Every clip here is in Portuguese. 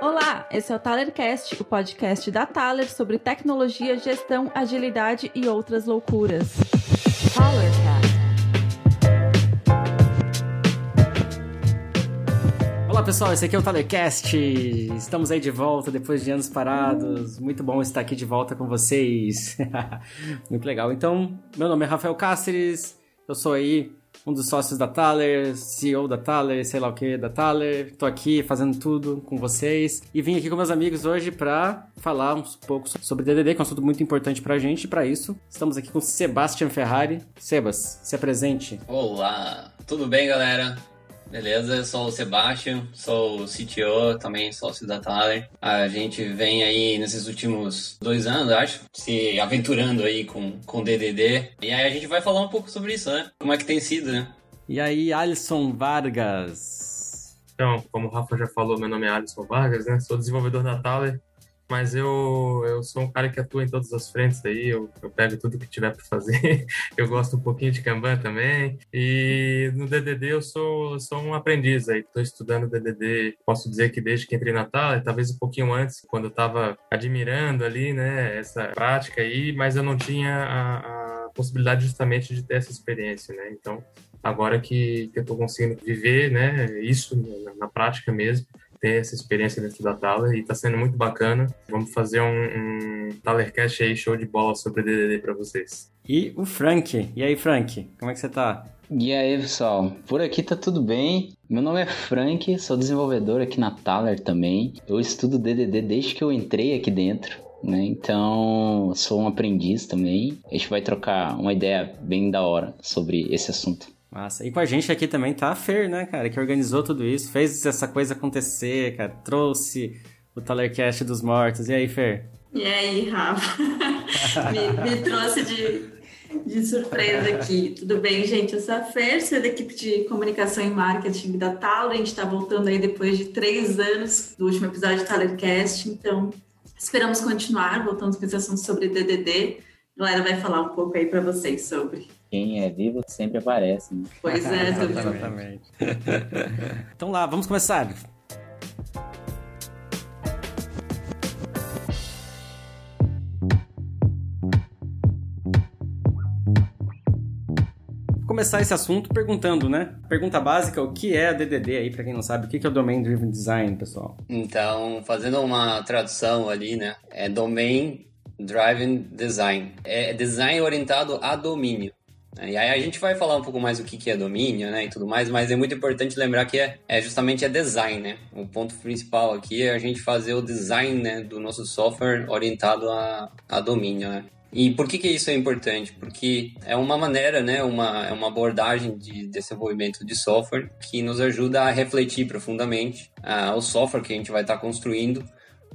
Olá, esse é o Talercast, o podcast da Taler sobre tecnologia, gestão, agilidade e outras loucuras. Talercast. Olá pessoal, esse aqui é o Talercast. Estamos aí de volta depois de anos parados. Muito bom estar aqui de volta com vocês. Muito legal. Então, meu nome é Rafael Cáceres. Eu sou aí um dos sócios da Thaler, CEO da Thaler, sei lá o que da Thaler. Tô aqui fazendo tudo com vocês e vim aqui com meus amigos hoje para falar um pouco sobre DDD, que é um assunto muito importante pra gente. Para isso, estamos aqui com Sebastian Ferrari. Sebas, se apresente. Olá, tudo bem, galera? Beleza, eu sou o Sebastião, sou o CTO, também sócio da Thaler. A gente vem aí nesses últimos dois anos, acho, se aventurando aí com, com DDD. E aí a gente vai falar um pouco sobre isso, né? Como é que tem sido, né? E aí, Alisson Vargas. Então, como o Rafa já falou, meu nome é Alisson Vargas, né? Sou desenvolvedor da Thaler mas eu, eu sou um cara que atua em todas as frentes aí, eu, eu pego tudo que tiver para fazer. eu gosto um pouquinho de Kanban também. E no DDD eu sou, sou um aprendiz aí, estou estudando DDD, posso dizer que desde que entrei na Tala, talvez um pouquinho antes, quando eu estava admirando ali, né, essa prática aí, mas eu não tinha a, a possibilidade justamente de ter essa experiência, né? Então, agora que, que eu estou conseguindo viver, né, isso na, na prática mesmo, ter essa experiência dentro da Thaler e está sendo muito bacana. Vamos fazer um, um Thalercast aí, show de bola sobre DDD para vocês. E o Frank. E aí, Frank, como é que você tá? E aí, pessoal? Por aqui tá tudo bem. Meu nome é Frank, sou desenvolvedor aqui na Thaler também. Eu estudo DDD desde que eu entrei aqui dentro. Né? Então, sou um aprendiz também. A gente vai trocar uma ideia bem da hora sobre esse assunto. Massa. E com a gente aqui também tá a Fer, né, cara, que organizou tudo isso, fez essa coisa acontecer, cara, trouxe o Talercast dos mortos. E aí, Fer? E aí, Rafa? me, me, trouxe de, de surpresa aqui. Tudo bem, gente? Eu sou a Fer, sou da equipe de comunicação e marketing da Taler. A gente está voltando aí depois de três anos do último episódio do Talercast. Então, esperamos continuar voltando com esse assunto sobre DDD. A galera vai falar um pouco aí para vocês sobre quem é vivo sempre aparece. Né? Pois é, exatamente. então lá, vamos começar. começar esse assunto perguntando, né? Pergunta básica, o que é a DDD aí, para quem não sabe, o que é o Domain Driven Design, pessoal? Então, fazendo uma tradução ali, né? É Domain Driven Design. É design orientado a domínio. E aí a gente vai falar um pouco mais o que é domínio, né, e tudo mais, mas é muito importante lembrar que é, é justamente é design, né? O ponto principal aqui é a gente fazer o design né, do nosso software orientado a, a domínio, né? E por que, que isso é importante? Porque é uma maneira, né, uma, é uma abordagem de desenvolvimento de software que nos ajuda a refletir profundamente uh, o software que a gente vai estar tá construindo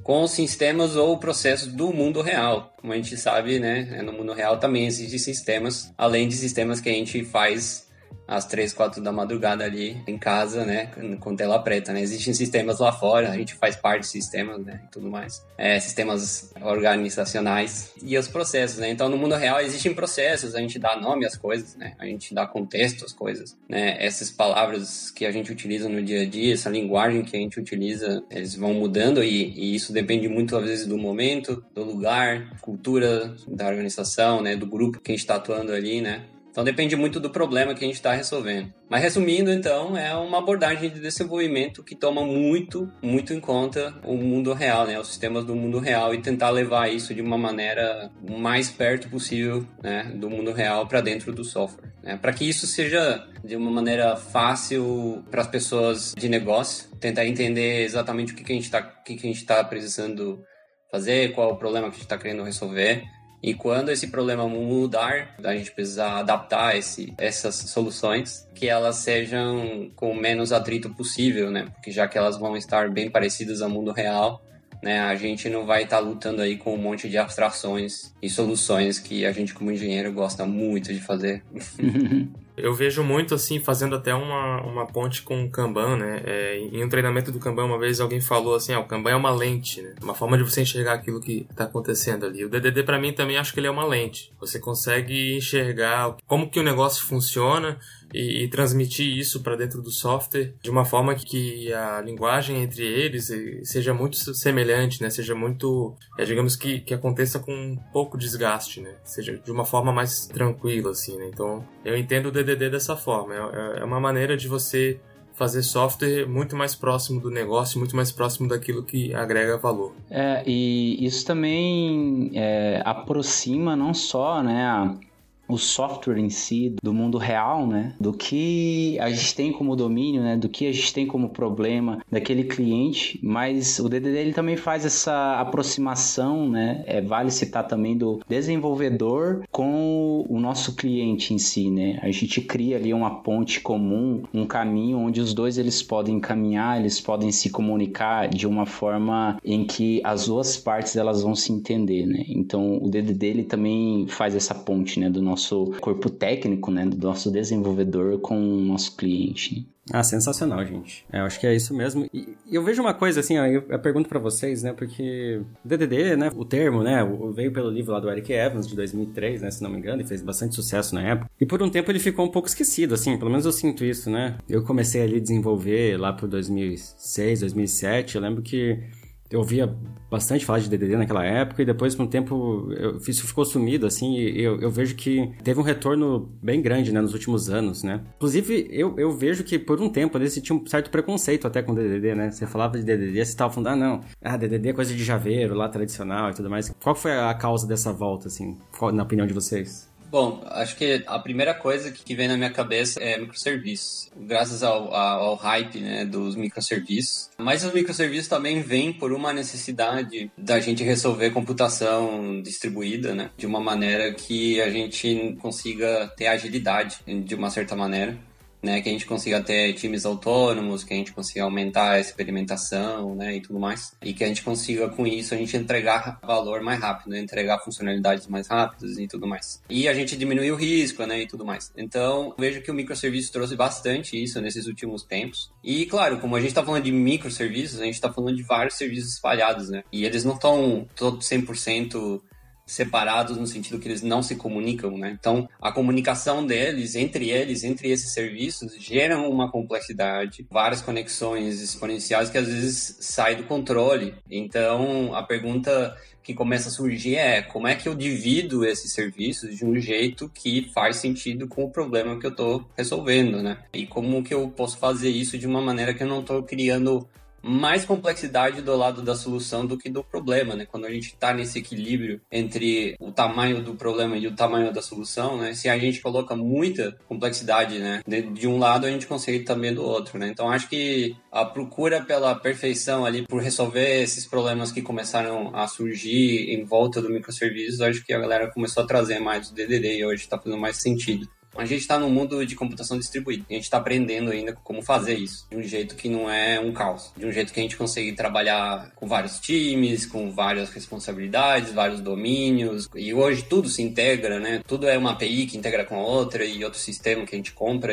com sistemas ou processos do mundo real. Como a gente sabe, né, no mundo real também existem sistemas, além de sistemas que a gente faz às três, quatro da madrugada ali em casa, né, com tela preta, né? Existem sistemas lá fora, a gente faz parte de sistemas, né, e tudo mais. É, sistemas organizacionais e os processos, né? Então, no mundo real existem processos, a gente dá nome às coisas, né? A gente dá contexto às coisas, né? Essas palavras que a gente utiliza no dia a dia, essa linguagem que a gente utiliza, eles vão mudando e, e isso depende muito, às vezes, do momento, do lugar, cultura da organização, né? Do grupo que a gente está atuando ali, né? Então depende muito do problema que a gente está resolvendo. Mas resumindo, então, é uma abordagem de desenvolvimento que toma muito, muito em conta o mundo real, né? Os sistemas do mundo real e tentar levar isso de uma maneira mais perto possível, né, do mundo real para dentro do software, né? Para que isso seja de uma maneira fácil para as pessoas de negócio, tentar entender exatamente o que, que a gente está, que, que a gente está precisando fazer, qual o problema que a gente está querendo resolver e quando esse problema mudar, a gente precisa adaptar esse, essas soluções que elas sejam com o menos atrito possível, né? Porque já que elas vão estar bem parecidas ao mundo real, né? A gente não vai estar lutando aí com um monte de abstrações e soluções que a gente como engenheiro gosta muito de fazer. Eu vejo muito assim, fazendo até uma, uma ponte com o Kanban, né? É, em um treinamento do Kanban, uma vez alguém falou assim: ah, o Kanban é uma lente, né? Uma forma de você enxergar aquilo que está acontecendo ali. O DDD, para mim, também acho que ele é uma lente. Você consegue enxergar como que o negócio funciona e, e transmitir isso para dentro do software de uma forma que a linguagem entre eles seja muito semelhante, né? Seja muito, é, digamos que, que aconteça com um pouco desgaste, né? Seja de uma forma mais tranquila, assim, né? Então, eu entendo o DDD dessa forma. É, é uma maneira de você fazer software muito mais próximo do negócio, muito mais próximo daquilo que agrega valor. É, e isso também é, aproxima não só né, a, o software em si do mundo real, né? Do que a gente tem como domínio, né? Do que a gente tem como problema daquele cliente, mas o DDD ele também faz essa aproximação, né? É, vale citar também do desenvolvedor com o nosso cliente em si, né? A gente cria ali uma ponte comum, um caminho onde os dois eles podem caminhar, eles podem se comunicar de uma forma em que as duas partes elas vão se entender, né? Então o DDD ele também faz essa ponte, né? Do nosso nosso corpo técnico, né, do nosso desenvolvedor com o nosso cliente. Ah, sensacional, gente. É, eu acho que é isso mesmo. E eu vejo uma coisa assim, ó, eu, eu pergunto para vocês, né, porque DDD, né, o termo, né, veio pelo livro lá do Eric Evans de 2003, né, se não me engano, e fez bastante sucesso na época. E por um tempo ele ficou um pouco esquecido, assim, pelo menos eu sinto isso, né. Eu comecei ali a desenvolver lá por 2006, 2007, eu lembro que eu ouvia bastante falar de DDD naquela época e depois com o tempo eu, isso ficou sumido assim e eu, eu vejo que teve um retorno bem grande né, nos últimos anos né. Inclusive eu, eu vejo que por um tempo você tinha um certo preconceito até com DDD né. Você falava de DDD você estava falando ah não ah DDD é coisa de javeiro lá tradicional e tudo mais. Qual foi a causa dessa volta assim? Qual, na opinião de vocês Bom, acho que a primeira coisa que vem na minha cabeça é microserviços. Graças ao, ao, hype né, dos microserviços. Mas os microserviços também vêm por uma necessidade da gente resolver computação distribuída, né? De uma maneira que a gente consiga ter agilidade, de uma certa maneira né, que a gente consiga ter times autônomos, que a gente consiga aumentar a experimentação, né, e tudo mais, e que a gente consiga com isso a gente entregar valor mais rápido, né, entregar funcionalidades mais rápidas e tudo mais. E a gente diminuir o risco, né, e tudo mais. Então, vejo que o microserviço trouxe bastante isso nesses últimos tempos. E claro, como a gente está falando de microserviços, a gente está falando de vários serviços espalhados, né? E eles não estão todos 100% separados no sentido que eles não se comunicam, né? Então, a comunicação deles, entre eles, entre esses serviços, geram uma complexidade, várias conexões exponenciais que às vezes saem do controle. Então, a pergunta que começa a surgir é como é que eu divido esses serviços de um jeito que faz sentido com o problema que eu estou resolvendo, né? E como que eu posso fazer isso de uma maneira que eu não estou criando mais complexidade do lado da solução do que do problema, né? Quando a gente está nesse equilíbrio entre o tamanho do problema e o tamanho da solução, né? Se a gente coloca muita complexidade, né? De, de um lado, a gente consegue também do outro, né? Então, acho que a procura pela perfeição ali, por resolver esses problemas que começaram a surgir em volta do microserviços, acho que a galera começou a trazer mais o DDD e hoje está fazendo mais sentido. A gente está no mundo de computação distribuída. A gente está aprendendo ainda como fazer isso de um jeito que não é um caos, de um jeito que a gente consegue trabalhar com vários times, com várias responsabilidades, vários domínios. E hoje tudo se integra, né? Tudo é uma API que integra com outra e outro sistema que a gente compra.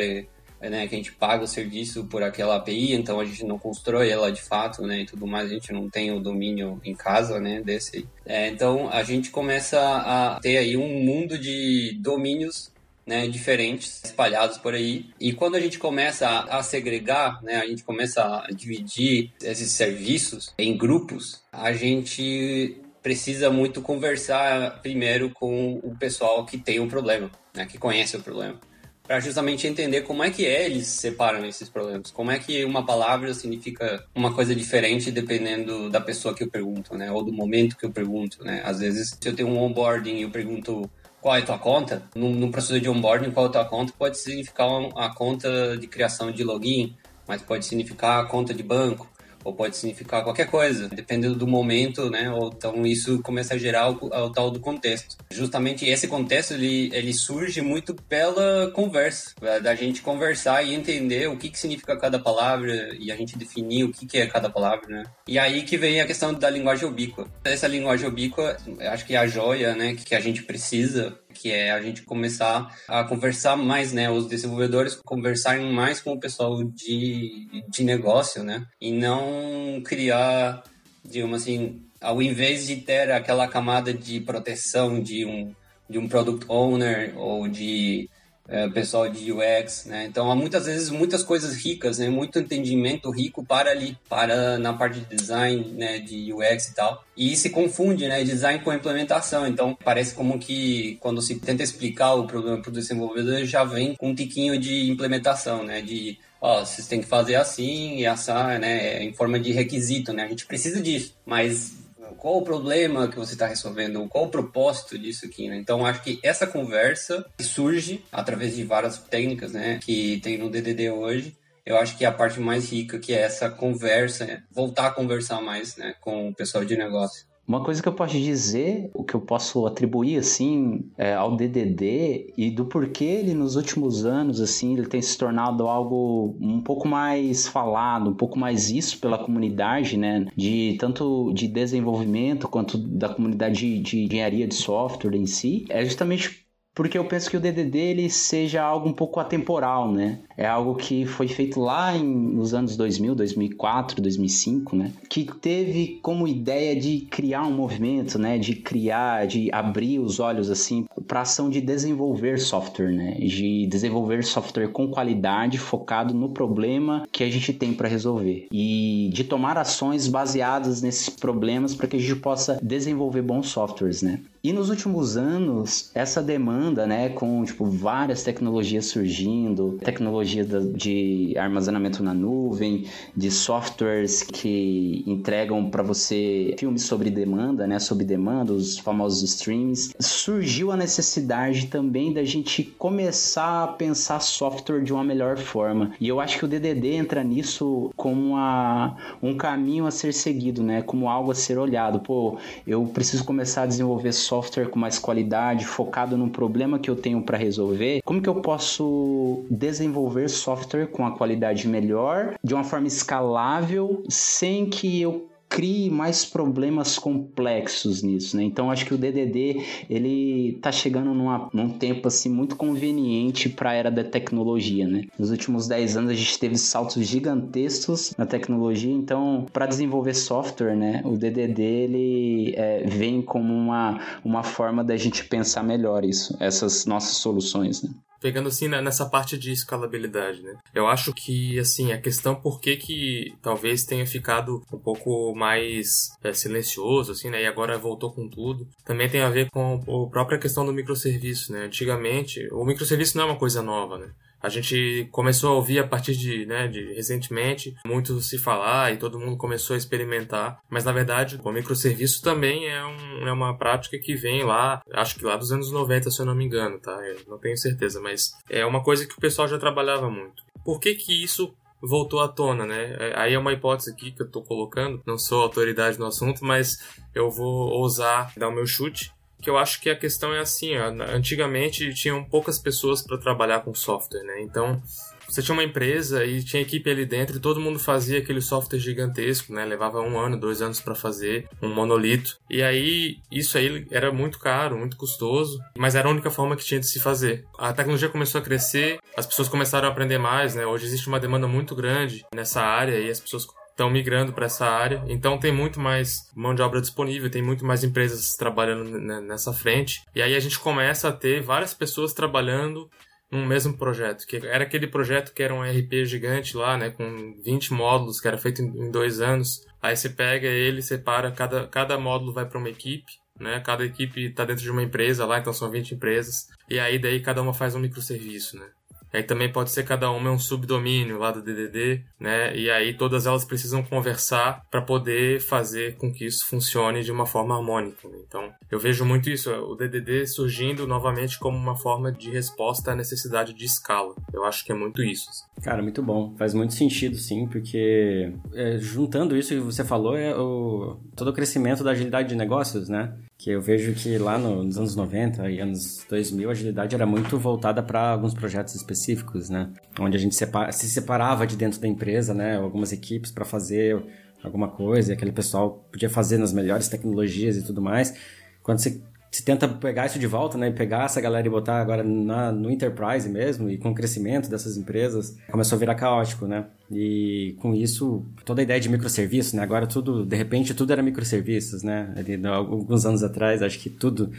Né, que a gente paga o serviço por aquela API, então a gente não constrói ela de fato, né, e tudo mais, a gente não tem o domínio em casa, né, desse. É, então a gente começa a ter aí um mundo de domínios né, diferentes espalhados por aí. E quando a gente começa a, segregar, né, a gente começa a dividir esses serviços em grupos, a gente precisa muito conversar primeiro com o pessoal que tem o problema, né, que conhece o problema. Para justamente entender como é que eles separam esses problemas. Como é que uma palavra significa uma coisa diferente dependendo da pessoa que eu pergunto, né? Ou do momento que eu pergunto, né? Às vezes, se eu tenho um onboarding e eu pergunto qual é a tua conta, no, processo de onboarding, qual é a tua conta, pode significar a conta de criação de login, mas pode significar a conta de banco, ou pode significar qualquer coisa, dependendo do momento, né? Ou, então isso começa a gerar o, o, tal do contexto. Justamente esse contexto ele, ele surge muito pela conversa, da gente conversar e entender o que, que significa cada palavra e a gente definir o que, que é cada palavra, né? E aí que vem a questão da linguagem ubíqua. Essa linguagem ubíqua, acho que é a joia, né, que a gente precisa que é a gente começar a conversar mais, né? Os desenvolvedores conversarem mais com o pessoal de, de negócio, né? E não criar, digamos assim, ao invés de ter aquela camada de proteção de um, de um product owner ou de é, pessoal de UX, né? Então há muitas vezes muitas coisas ricas, né? Muito entendimento rico para ali, para na parte de design, né? De UX e tal. E se confunde, né? Design com implementação. Então parece como que quando se tenta explicar o problema para o desenvolvedor já vem com um tiquinho de implementação, né? De ó, vocês têm que fazer assim e assar, né? Em forma de requisito, né? A gente precisa disso, mas qual o problema que você está resolvendo, qual o propósito disso aqui, né? Então acho que essa conversa surge através de várias técnicas, né, que tem no DDD hoje. Eu acho que é a parte mais rica que é essa conversa, voltar a conversar mais, né, com o pessoal de negócio. Uma coisa que eu posso dizer, o que eu posso atribuir assim é, ao DDD e do porquê ele nos últimos anos assim ele tem se tornado algo um pouco mais falado, um pouco mais isso pela comunidade, né? De tanto de desenvolvimento quanto da comunidade de, de engenharia de software em si, é justamente porque eu penso que o DDD ele seja algo um pouco atemporal, né? É algo que foi feito lá em, nos anos 2000, 2004, 2005, né? Que teve como ideia de criar um movimento, né? De criar, de abrir os olhos assim para ação de desenvolver software, né? De desenvolver software com qualidade, focado no problema que a gente tem para resolver e de tomar ações baseadas nesses problemas para que a gente possa desenvolver bons softwares, né? E nos últimos anos, essa demanda, né, com tipo várias tecnologias surgindo, tecnologia de armazenamento na nuvem, de softwares que entregam para você filmes sobre demanda, né, sob demanda, os famosos streams, surgiu a necessidade também da gente começar a pensar software de uma melhor forma. E eu acho que o DDD entra nisso como uma, um caminho a ser seguido, né, como algo a ser olhado. Pô, eu preciso começar a desenvolver software software com mais qualidade, focado num problema que eu tenho para resolver, como que eu posso desenvolver software com a qualidade melhor, de uma forma escalável, sem que eu crie mais problemas complexos nisso, né? Então acho que o DDD ele tá chegando numa, num tempo assim muito conveniente para a era da tecnologia, né? Nos últimos 10 anos a gente teve saltos gigantescos na tecnologia, então para desenvolver software, né? O DDD ele é, vem como uma, uma forma da gente pensar melhor isso, essas nossas soluções, né? Pegando assim nessa parte de escalabilidade, né? Eu acho que assim a questão por que que talvez tenha ficado um pouco mais é, silencioso assim, né? E agora voltou com tudo, também tem a ver com a própria questão do microserviço, né? Antigamente o microserviço não é uma coisa nova, né? A gente começou a ouvir a partir de, né, de recentemente muito se falar e todo mundo começou a experimentar, mas na verdade o microserviço também é, um, é uma prática que vem lá, acho que lá dos anos 90, se eu não me engano, tá? Eu não tenho certeza, mas é uma coisa que o pessoal já trabalhava muito. Por que que isso voltou à tona, né? É, aí é uma hipótese aqui que eu tô colocando, não sou autoridade no assunto, mas eu vou ousar dar o meu chute que eu acho que a questão é assim, ó, antigamente tinham poucas pessoas para trabalhar com software, né? Então, você tinha uma empresa e tinha equipe ali dentro e todo mundo fazia aquele software gigantesco, né? Levava um ano, dois anos para fazer um monolito. E aí, isso aí era muito caro, muito custoso, mas era a única forma que tinha de se fazer. A tecnologia começou a crescer, as pessoas começaram a aprender mais, né? Hoje existe uma demanda muito grande nessa área e as pessoas estão migrando para essa área. Então tem muito mais mão de obra disponível, tem muito mais empresas trabalhando nessa frente. E aí a gente começa a ter várias pessoas trabalhando num mesmo projeto, que era aquele projeto que era um RP gigante lá, né, com 20 módulos, que era feito em dois anos. Aí você pega ele, separa, cada, cada módulo vai para uma equipe, né, cada equipe está dentro de uma empresa lá, então são 20 empresas, e aí daí cada uma faz um microserviço, né. Aí também pode ser cada uma é um subdomínio lá do DDD, né? E aí todas elas precisam conversar para poder fazer com que isso funcione de uma forma harmônica. Né? Então, eu vejo muito isso, o DDD surgindo novamente como uma forma de resposta à necessidade de escala. Eu acho que é muito isso. Assim. Cara, muito bom. Faz muito sentido, sim, porque é, juntando isso que você falou, é o, todo o crescimento da agilidade de negócios, né? Que eu vejo que lá no, nos anos 90 e anos 2000 a agilidade era muito voltada para alguns projetos específicos, né? Onde a gente separa, se separava de dentro da empresa, né? Algumas equipes para fazer alguma coisa e aquele pessoal podia fazer nas melhores tecnologias e tudo mais. Quando você se tenta pegar isso de volta, né? Pegar essa galera e botar agora na, no enterprise mesmo e com o crescimento dessas empresas, começou a virar caótico, né? E com isso, toda a ideia de microserviços, né? Agora tudo, de repente, tudo era microserviços, né? Ali, alguns anos atrás, acho que tudo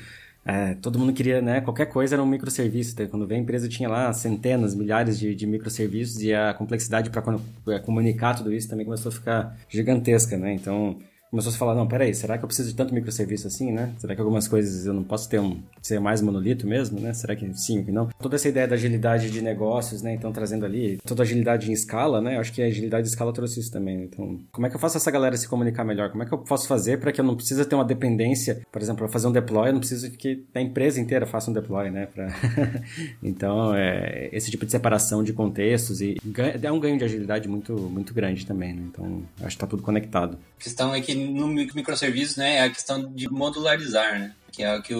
É, todo mundo queria, né? Qualquer coisa era um microserviço. Quando veio a empresa tinha lá centenas, milhares de, de microserviços e a complexidade para é, comunicar tudo isso também começou a ficar gigantesca, né? Então começou a falar, não, peraí, será que eu preciso de tanto microserviço assim, né? Será que algumas coisas eu não posso ter um, ser mais monolito mesmo, né? Será que sim que não? Toda essa ideia da agilidade de negócios, né? Então, trazendo ali toda agilidade em escala, né? Eu acho que a agilidade de escala trouxe isso também. Então, como é que eu faço essa galera se comunicar melhor? Como é que eu posso fazer para que eu não precisa ter uma dependência, por exemplo, para fazer um deploy, eu não preciso que a empresa inteira faça um deploy, né? Pra... então, é, esse tipo de separação de contextos e é um ganho de agilidade muito, muito grande também, né? Então, acho que tá tudo conectado. Questão é que no microserviço, né, é a questão de modularizar, né? Que é o que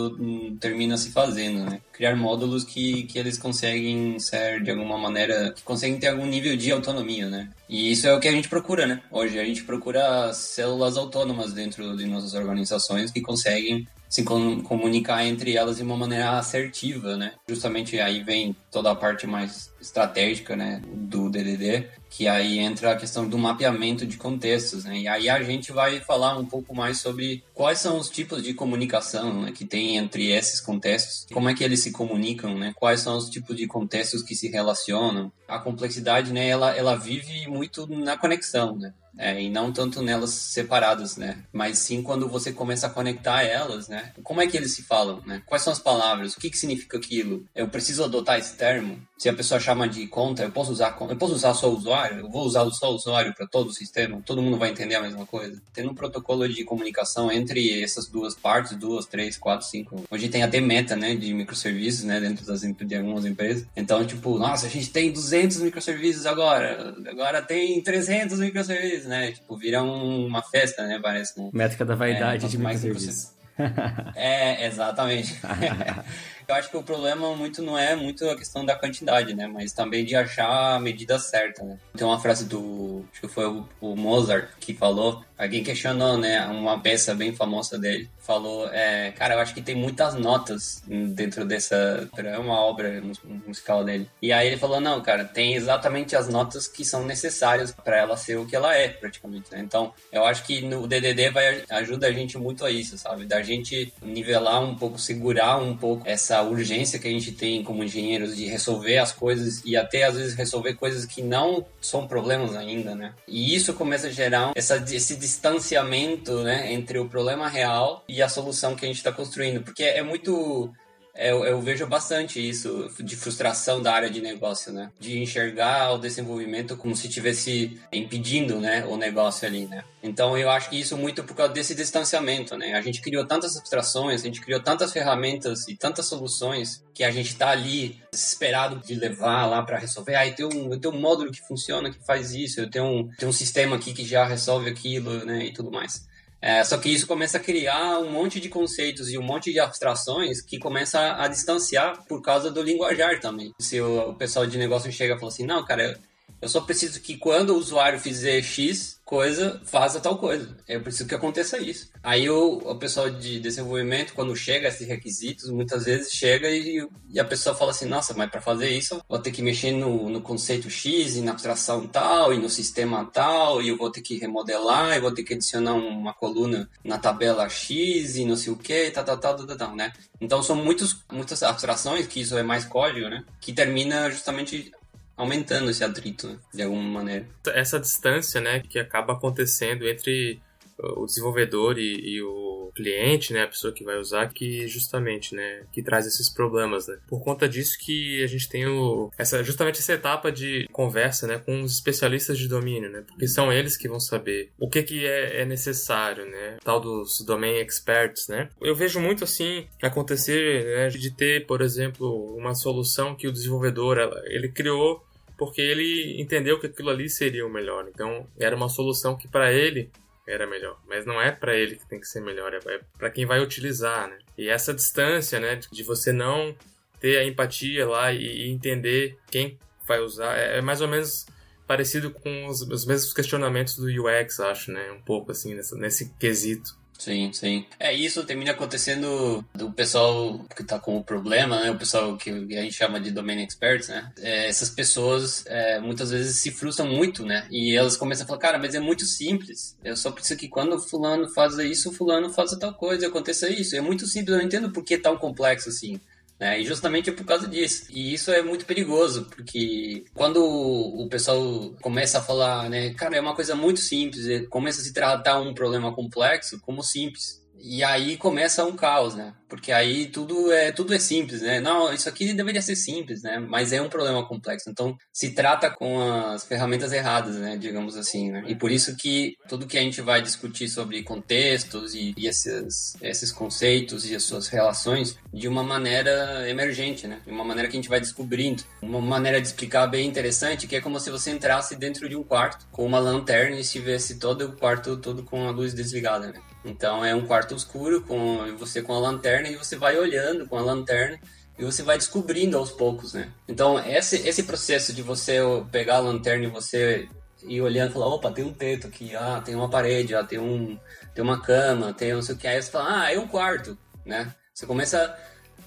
termina se fazendo, né? Criar módulos que, que eles conseguem ser, de alguma maneira, que conseguem ter algum nível de autonomia, né? E isso é o que a gente procura, né? Hoje a gente procura células autônomas dentro de nossas organizações que conseguem se comunicar entre elas de uma maneira assertiva, né? Justamente aí vem toda a parte mais estratégica, né, do DDD, que aí entra a questão do mapeamento de contextos, né? E aí a gente vai falar um pouco mais sobre quais são os tipos de comunicação né, que tem entre esses contextos, como é que eles se comunicam, né? Quais são os tipos de contextos que se relacionam. A complexidade, né, ela, ela vive muito na conexão, né? É, e não tanto nelas separadas, né? Mas sim quando você começa a conectar elas, né? Como é que eles se falam, né? Quais são as palavras? O que, que significa aquilo? Eu preciso adotar esse termo? Se a pessoa chama de conta, eu posso usar eu posso usar só o usuário? Eu vou usar só o usuário para todo o sistema? Todo mundo vai entender a mesma coisa? Tendo um protocolo de comunicação entre essas duas partes, duas, três, quatro, cinco. Hoje tem até meta, né, de microserviços, né, dentro das de algumas empresas. Então, tipo, nossa, a gente tem 200 microserviços agora. Agora tem 300 microserviços né? Tipo, vira um, uma festa, né? Parece. Né? Métrica da vaidade é, de microserviços. é, exatamente. Eu acho que o problema muito não é muito a questão da quantidade, né? Mas também de achar a medida certa, né? Tem uma frase do, acho que foi o, Mozart que falou, alguém questionou, né? Uma peça bem famosa dele, falou, é, cara, eu acho que tem muitas notas dentro dessa, é uma obra musical dele. E aí ele falou, não, cara, tem exatamente as notas que são necessárias para ela ser o que ela é, praticamente, né? Então, eu acho que no DDD vai ajuda a gente muito a isso, sabe? Da gente nivelar um pouco, segurar um pouco essa urgência que a gente tem como engenheiros de resolver as coisas e até às vezes resolver coisas que não são problemas ainda, né? E isso começa a gerar essa, esse distanciamento, né, entre o problema real e a solução que a gente está construindo, porque é muito eu, eu, vejo bastante isso de frustração da área de negócio, né? De enxergar o desenvolvimento como se estivesse impedindo, né, o negócio ali, né? Então eu acho que isso muito por causa desse distanciamento, né? A gente criou tantas abstrações, a gente criou tantas ferramentas e tantas soluções que a gente está ali desesperado de levar lá para resolver. Ah, eu tenho, um, eu tenho um módulo que funciona, que faz isso, eu tenho um, tenho um sistema aqui que já resolve aquilo, né, e tudo mais. É, só que isso começa a criar um monte de conceitos e um monte de abstrações que começa a distanciar por causa do linguajar também. Se o, o pessoal de negócio chega e fala assim, não, cara, eu só preciso que quando o usuário fizer X coisa, faça tal coisa. Eu preciso que aconteça isso. Aí o, o pessoal de desenvolvimento, quando chega a esses requisitos, muitas vezes chega e, e a pessoa fala assim, nossa, mas para fazer isso, vou ter que mexer no, no conceito X e na abstração tal e no sistema tal e eu vou ter que remodelar e vou ter que adicionar uma coluna na tabela X e não sei o que, tal, tal, tal, tal, tal, né? Então são muitos, muitas abstrações, que isso é mais código, né? Que termina justamente aumentando esse atrito, né, de alguma maneira. Essa distância, né, que acaba acontecendo entre o desenvolvedor e, e, o cliente, né, a pessoa que vai usar, que justamente, né, que traz esses problemas, né. Por conta disso que a gente tem o, essa, justamente essa etapa de conversa, né, com os especialistas de domínio, né, porque são eles que vão saber o que que é, é necessário, né, tal dos domain experts, né. Eu vejo muito assim acontecer, né, de ter, por exemplo, uma solução que o desenvolvedor, ele criou porque ele entendeu que aquilo ali seria o melhor. Então, era uma solução que para ele era melhor, mas não é para ele que tem que ser melhor, é para quem vai utilizar, né? E essa distância, né, de você não ter a empatia lá e, entender quem vai usar, é, é mais ou menos parecido com os, os, mesmos questionamentos do UX, acho, né? Um pouco assim, nesse quesito. Sim, sim. É, isso termina acontecendo do pessoal que tá com o problema, né? O pessoal que a gente chama de domain experts, né? É, essas pessoas é, muitas vezes se frustram muito, né? E elas começam a falar, cara, mas é muito simples. Eu só preciso que quando fulano faz isso, fulano faça tal coisa, aconteça isso. É muito simples, eu não entendo por que é tão complexo assim. Né? E justamente é por causa disso. E isso é muito perigoso, porque quando o pessoal começa a falar, né, cara, é uma coisa muito simples, começa a se tratar um problema complexo como simples. E aí começa um caos, né? Porque aí tudo é tudo é simples, né? Não, isso aqui deveria ser simples, né? Mas é um problema complexo. Então se trata com as ferramentas erradas, né? Digamos assim, né? E por isso que tudo que a gente vai discutir sobre contextos e, e esses, esses conceitos e as suas relações de uma maneira emergente, né? De uma maneira que a gente vai descobrindo. Uma maneira de explicar bem interessante que é como se você entrasse dentro de um quarto com uma lanterna e estivesse todo o quarto todo com a luz desligada, né? Então é um quarto escuro com você com a lanterna e você vai olhando com a lanterna e você vai descobrindo aos poucos, né? Então esse esse processo de você pegar a lanterna e você ir olhando falar, opa, tem um teto aqui, ah, tem uma parede, ah, tem um tem uma cama, tem não sei o que, aí você fala, ah, é um quarto, né? Você começa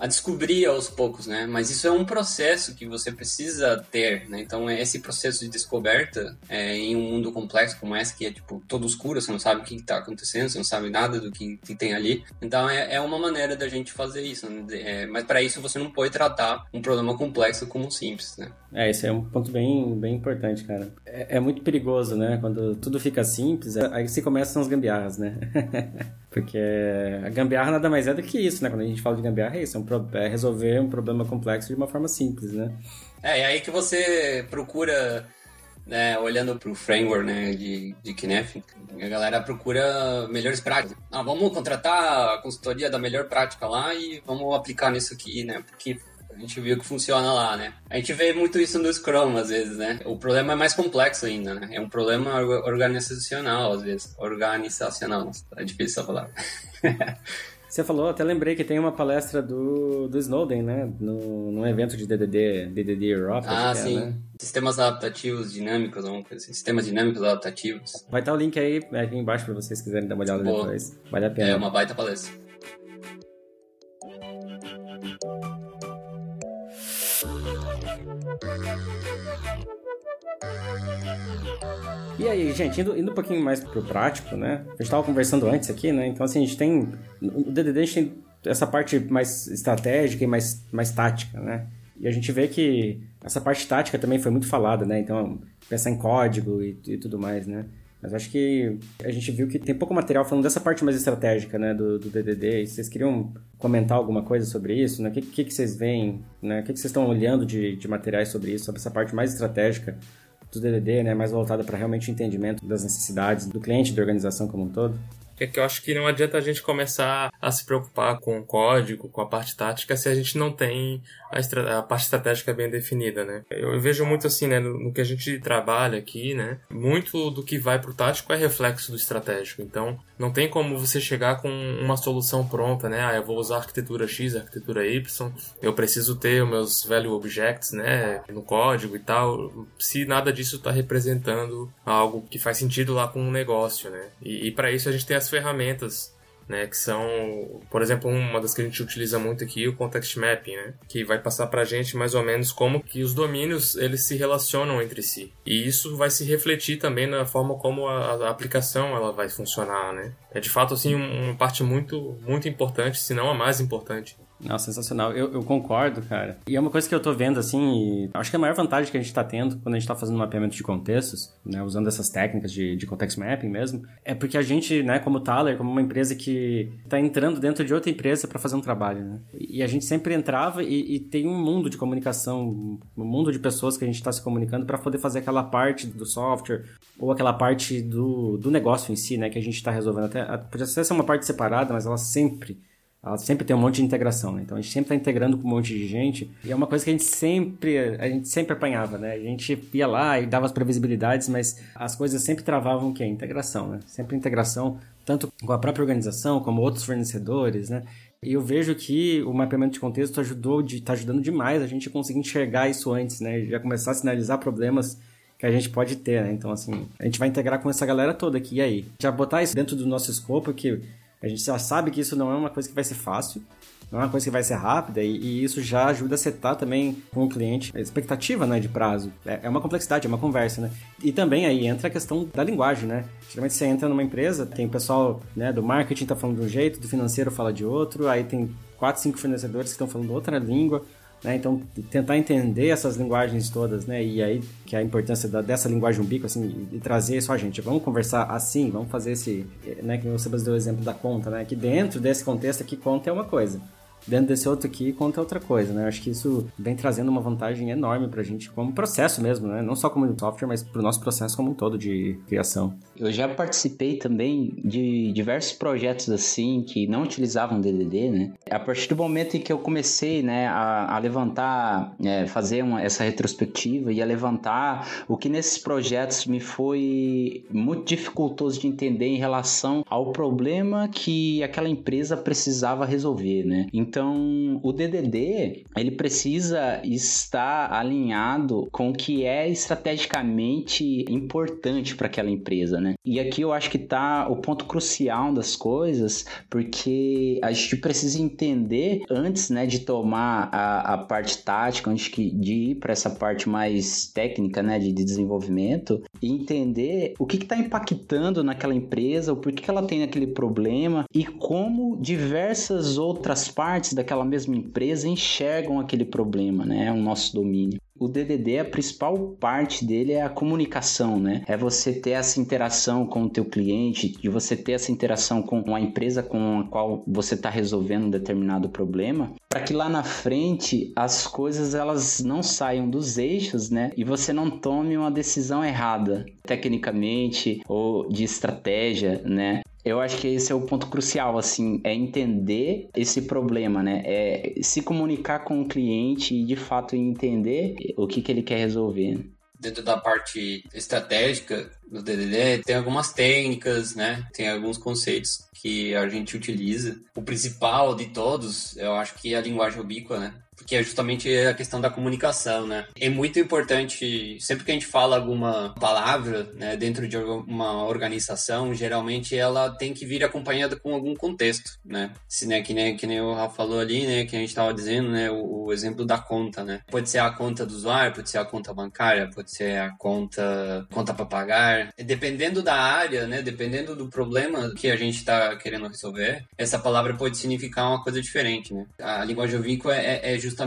descobrir aos poucos, né? Mas isso é um processo que você precisa ter, né? Então, esse processo de descoberta é, em um mundo complexo como esse, que é, tipo, todo escuro, você não sabe o que está acontecendo, você não sabe nada do que, que tem ali. Então, é, é, uma maneira da gente fazer isso, né? É, mas para isso, você não pode tratar um problema complexo como simples, né? É, esse é um ponto bem, bem importante, cara. É, é muito perigoso, né? Quando tudo fica simples, é, aí se começam as gambiarras, né? Porque a gambiarra nada mais é do que isso, né? Quando a gente fala de gambiarra, é isso, é, um, é resolver um problema complexo de uma forma simples, né? É, e aí que você procura, né, olhando para o framework né, de, de Kinef, a galera procura melhores práticas. Ah, vamos contratar a consultoria da melhor prática lá e vamos aplicar nisso aqui, né? Porque a gente viu que funciona lá, né? A gente vê muito isso no Scrum, às vezes, né? O problema é mais complexo ainda, né? É um problema organizacional, às vezes. Organizacional, é difícil palavra. Você falou, até lembrei que tem uma palestra do, do Snowden, né? No, num evento de DDD, DDD Europe. Ah, sim. É, né? Sistemas adaptativos dinâmicos, alguma coisa assim. Sistemas dinâmicos adaptativos. Vai estar o link aí aqui embaixo para vocês quiserem dar uma olhada Boa. depois. Vale a pena. É uma baita palestra. E aí, gente, indo, indo um pouquinho mais pro prático, né? A gente estava conversando antes aqui, né? Então, assim, a gente tem. O DDD a gente tem essa parte mais estratégica e mais, mais tática, né? E a gente vê que essa parte tática também foi muito falada, né? Então, pensar em código e, e tudo mais, né? Mas acho que a gente viu que tem pouco material falando dessa parte mais estratégica, né, do, do DDD. E vocês queriam comentar alguma coisa sobre isso? Né? O que, que, que vocês veem? Né? O que, que vocês estão olhando de, de materiais sobre isso, sobre essa parte mais estratégica do DDD, né, mais voltada para realmente o entendimento das necessidades do cliente, da organização como um todo? É que eu acho que não adianta a gente começar a se preocupar com o código, com a parte tática, se a gente não tem a, a parte estratégica bem definida, né? Eu vejo muito assim, né, no, no, que a gente trabalha aqui, né? Muito do que vai pro tático é reflexo do estratégico. Então, não tem como você chegar com uma solução pronta, né? Ah, eu vou usar arquitetura X, arquitetura Y, eu preciso ter os meus value objects, né, no código e tal, se nada disso está representando algo que faz sentido lá com o um negócio, né? E, e para isso a gente tem as ferramentas né, que são, por exemplo, uma das que a gente utiliza muito aqui, o context mapping, né, que vai passar para a gente mais ou menos como que os domínios eles se relacionam entre si. E isso vai se refletir também na forma como a, a aplicação ela vai funcionar, né. É de fato assim uma parte muito muito importante, se não a mais importante nossa, sensacional. Eu, eu, concordo, cara. E é uma coisa que eu tô vendo, assim, acho que a maior vantagem que a gente tá tendo quando a gente tá fazendo mapeamento de contextos, né, usando essas técnicas de, de context mapping mesmo, é porque a gente, né, como Thaler, como uma empresa que tá entrando dentro de outra empresa para fazer um trabalho, né? E a gente sempre entrava e, e, tem um mundo de comunicação, um mundo de pessoas que a gente tá se comunicando para poder fazer aquela parte do software ou aquela parte do, do negócio em si, né, que a gente tá resolvendo. Até, podia ser uma parte separada, mas ela sempre ela sempre tem um monte de integração, né? Então a gente sempre está integrando com um monte de gente. E é uma coisa que a gente sempre, a gente sempre apanhava, né? A gente ia lá e dava as previsibilidades, mas as coisas sempre travavam o quê? A integração, né? Sempre integração, tanto com a própria organização, como outros fornecedores, né? E eu vejo que o mapeamento de contexto ajudou, está ajudando demais a gente conseguir enxergar isso antes, né? Já começar a sinalizar problemas que a gente pode ter, né? Então, assim, a gente vai integrar com essa galera toda aqui. E aí? Já botar isso dentro do nosso escopo que A gente já sabe que isso não é uma coisa que vai ser fácil, não é uma coisa que vai ser rápida e, e, isso já ajuda a setar também com o cliente a expectativa né, de prazo. É, é, uma complexidade, é uma conversa, né? E também aí entra a questão da linguagem, né? Geralmente você entra numa empresa, tem o pessoal né, do marketing tá falando de um jeito, do financeiro fala de outro, aí tem quatro, cinco fornecedores que estão falando outra língua. Né? Então, tentar entender essas linguagens todas, né? E aí, que é a importância da, dessa linguagem umbico, assim, e, trazer isso, a gente, vamos conversar assim, vamos fazer esse, né? Que você deu o exemplo da conta, né? Que dentro desse contexto aqui, conta é uma coisa dentro desse outro aqui conta outra coisa, né? Acho que isso vem trazendo uma vantagem enorme pra gente como processo mesmo, né? Não só como software, mas pro nosso processo como um todo de criação. Eu já participei também de diversos projetos assim que não utilizavam DDD, né? A partir do momento em que eu comecei, né, a, a levantar, é, fazer uma, essa retrospectiva e a levantar o que nesses projetos me foi muito dificultoso de entender em relação ao problema que aquela empresa precisava resolver, né? Então, o DDD, ele precisa estar alinhado com o que é estrategicamente importante para aquela empresa, né? E aqui eu acho que está o ponto crucial das coisas, porque a gente precisa entender antes, né, de tomar a, a parte tática, antes de ir para essa parte mais técnica, né, de, de desenvolvimento, e entender o que está impactando naquela empresa, o porquê que ela tem aquele problema e como diversas outras partes partes daquela mesma empresa enxergam aquele problema, né? O nosso domínio. O DDD, a principal parte dele é a comunicação, né? É você ter essa interação com o teu cliente, de você ter essa interação com a empresa com a qual você está resolvendo um determinado problema, para que lá na frente as coisas elas não saiam dos eixos, né? E você não tome uma decisão errada, tecnicamente ou de estratégia, né? Eu acho que esse é o ponto crucial, assim, é entender esse problema, né? É se comunicar com o cliente e de fato entender o que, que ele quer resolver. Dentro da parte estratégica do DDD, tem algumas técnicas, né? Tem alguns conceitos que a gente utiliza. O principal de todos, eu acho que é a linguagem ubíqua, né? Que é justamente a questão da comunicação, né? É muito importante, sempre que a gente fala alguma palavra, né, dentro de uma organização, geralmente ela tem que vir acompanhada com algum contexto, né? Se, né, que nem, que nem o Rafa falou ali, né, que a gente estava dizendo, né, o, o, exemplo da conta, né? Pode ser a conta do usuário, pode ser a conta bancária, pode ser a conta, conta para pagar. Dependendo da área, né, dependendo do problema que a gente está querendo resolver, essa palavra pode significar uma coisa diferente, né? A linguagem ovícoa é, é justamente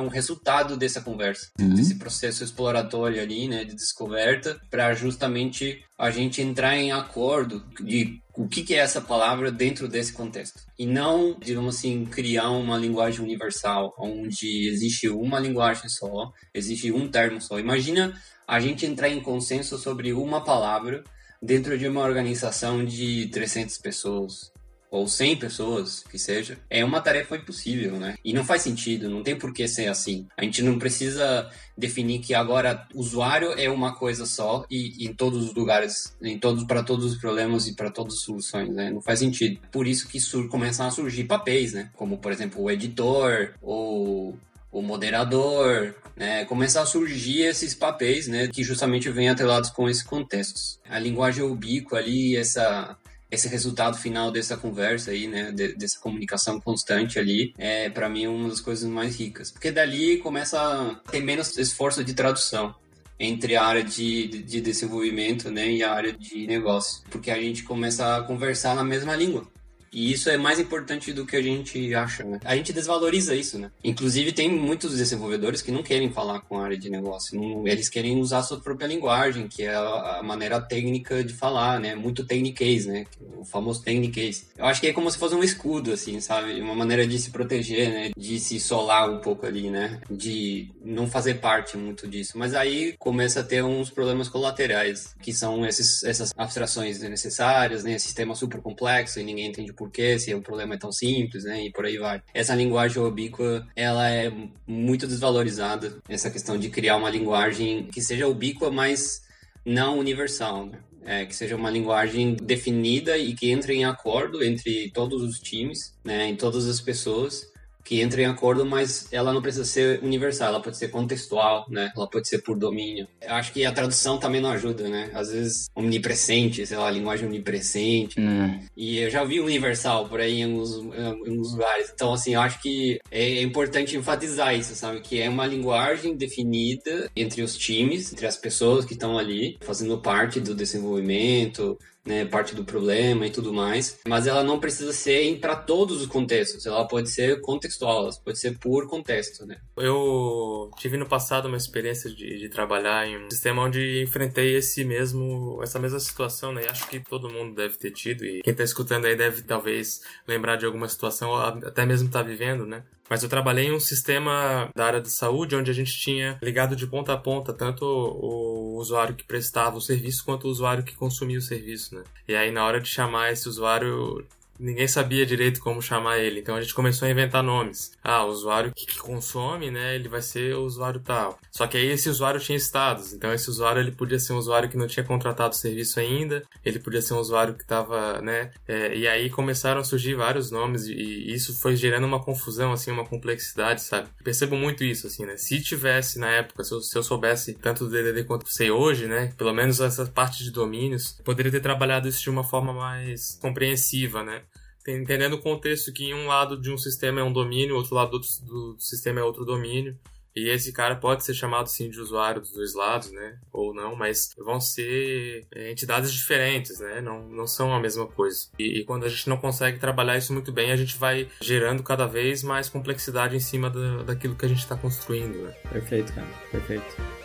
um resultado dessa conversa, uhum. desse processo exploratório ali, né, de descoberta, para justamente a gente entrar em acordo de o que, que é essa palavra dentro desse contexto. E não, digamos assim, criar uma linguagem universal, onde existe uma linguagem só, existe um termo só. Imagina a gente entrar em consenso sobre uma palavra dentro de uma organização de 300 pessoas, ou 100 pessoas, que seja, é uma tarefa impossível, né? E não faz sentido, não tem por que ser assim. A gente não precisa definir que agora usuário é uma coisa só e, em todos os lugares, em todos para todos os problemas e para todas as soluções, né? Não faz sentido. Por isso que sur começam a surgir papéis, né? Como por exemplo o editor ou o moderador, né? Começar a surgir esses papéis, né? Que justamente vêm atrelados com esses contextos. A linguagem ubíqua ali, essa esse resultado final dessa conversa aí, né, de, dessa comunicação constante ali, é para mim uma das coisas mais ricas, porque dali começa a ter menos esforço de tradução entre a área de, de desenvolvimento, né, e a área de negócio, porque a gente começa a conversar na mesma língua. E isso é mais importante do que a gente acha, né? A gente desvaloriza isso, né? Inclusive, tem muitos desenvolvedores que não querem falar com a área de negócio. Não, eles querem usar a sua própria linguagem, que é a, maneira técnica de falar, né? Muito techniquez, né? O famoso techniquez. Eu acho que é como se fosse um escudo, assim, sabe? Uma maneira de se proteger, né? De se solar um pouco ali, né? De não fazer parte muito disso. Mas aí começa a ter uns problemas colaterais, que são esses, essas abstrações necessárias, né? Sistema super complexo e ninguém entende porquê, se o problema é tão simples, né? E por aí vai. Essa linguagem ubíqua, ela é muito desvalorizada. Essa questão de criar uma linguagem que seja ubíqua, mas não universal, né? É, que seja uma linguagem definida e que entre em acordo entre todos os times, né, em todas as pessoas, que entra em acordo, mas ela não precisa ser universal, ela pode ser contextual, né? Ela pode ser por domínio. Eu acho que a tradução também não ajuda, né? Às vezes omnipresente, sei lá, linguagem omnipresente. Hum. E eu já vi universal por aí em alguns, em alguns lugares. Então, assim, eu acho que é importante enfatizar isso, sabe? Que é uma linguagem definida entre os times, entre as pessoas que estão ali, fazendo parte do desenvolvimento, né, parte do problema e tudo mais, mas ela não precisa ser para todos os contextos, ela pode ser contextual, ela pode ser por contexto, né. Eu tive no passado uma experiência de, de trabalhar em um sistema onde enfrentei esse mesmo, essa mesma situação, né, e acho que todo mundo deve ter tido, e quem está escutando aí deve talvez lembrar de alguma situação, até mesmo tá vivendo, né, mas eu trabalhei em um sistema da área de saúde onde a gente tinha ligado de ponta a ponta tanto o usuário que prestava o serviço quanto o usuário que consumia o serviço, né? E aí na hora de chamar esse usuário ninguém sabia direito como chamar ele. Então a gente começou a inventar nomes. Ah, o usuário que, consome, né, ele vai ser o usuário tal. Só que aí esse usuário tinha estados. Então esse usuário ele podia ser um usuário que não tinha contratado o serviço ainda, ele podia ser um usuário que estava, né, é, e aí começaram a surgir vários nomes e isso foi gerando uma confusão, assim, uma complexidade, sabe? Percebo muito isso, assim, né? Se tivesse na época, se eu, se eu soubesse tanto do DDD quanto sei hoje, né, pelo menos essa parte de domínios, poderia ter trabalhado isso de uma forma mais compreensiva, né? Entendendo o contexto que um lado de um sistema é um domínio, outro lado do, do sistema é outro domínio. E esse cara pode ser chamado sim de usuário dos dois lados, né? Ou não, mas vão ser é, entidades diferentes, né? Não, não são a mesma coisa. E, e, quando a gente não consegue trabalhar isso muito bem, a gente vai gerando cada vez mais complexidade em cima da, daquilo que a gente está construindo, né? Perfeito, cara. Perfeito.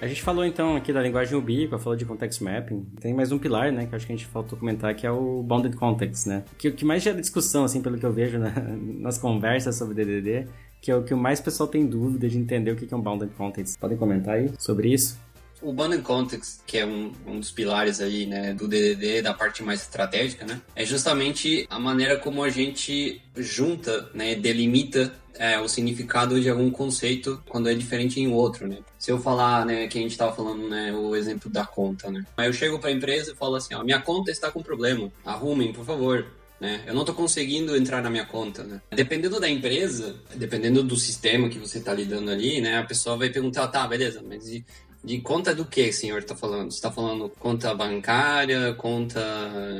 A gente falou então aqui da linguagem ubíqua, falou de context mapping. Tem mais um pilar, né, que acho que a gente faltou comentar, que é o bounded context, né? Que o que mais gera discussão, assim, pelo que eu vejo na, nas conversas sobre DDD, que é o que mais pessoal tem dúvida de entender o que é um bounded context. Podem comentar aí sobre isso? O Bounded Context, que é um, um dos pilares aí, né, do DDD, da parte mais estratégica, né, é justamente a maneira como a gente junta, né, delimita é, o significado de algum conceito quando é diferente em outro, né? Se eu falar, né, que a gente estava falando, né, o exemplo da conta, né? Aí eu chego para a empresa e falo assim, ó, minha conta está com problema, arrumem, por favor. Né? Eu não estou conseguindo entrar na minha conta, né? Dependendo da empresa, dependendo do sistema que você está lidando ali, né? A pessoa vai perguntar, tá, beleza, mas de conta do que, senhor, está falando? Você está falando conta bancária, conta,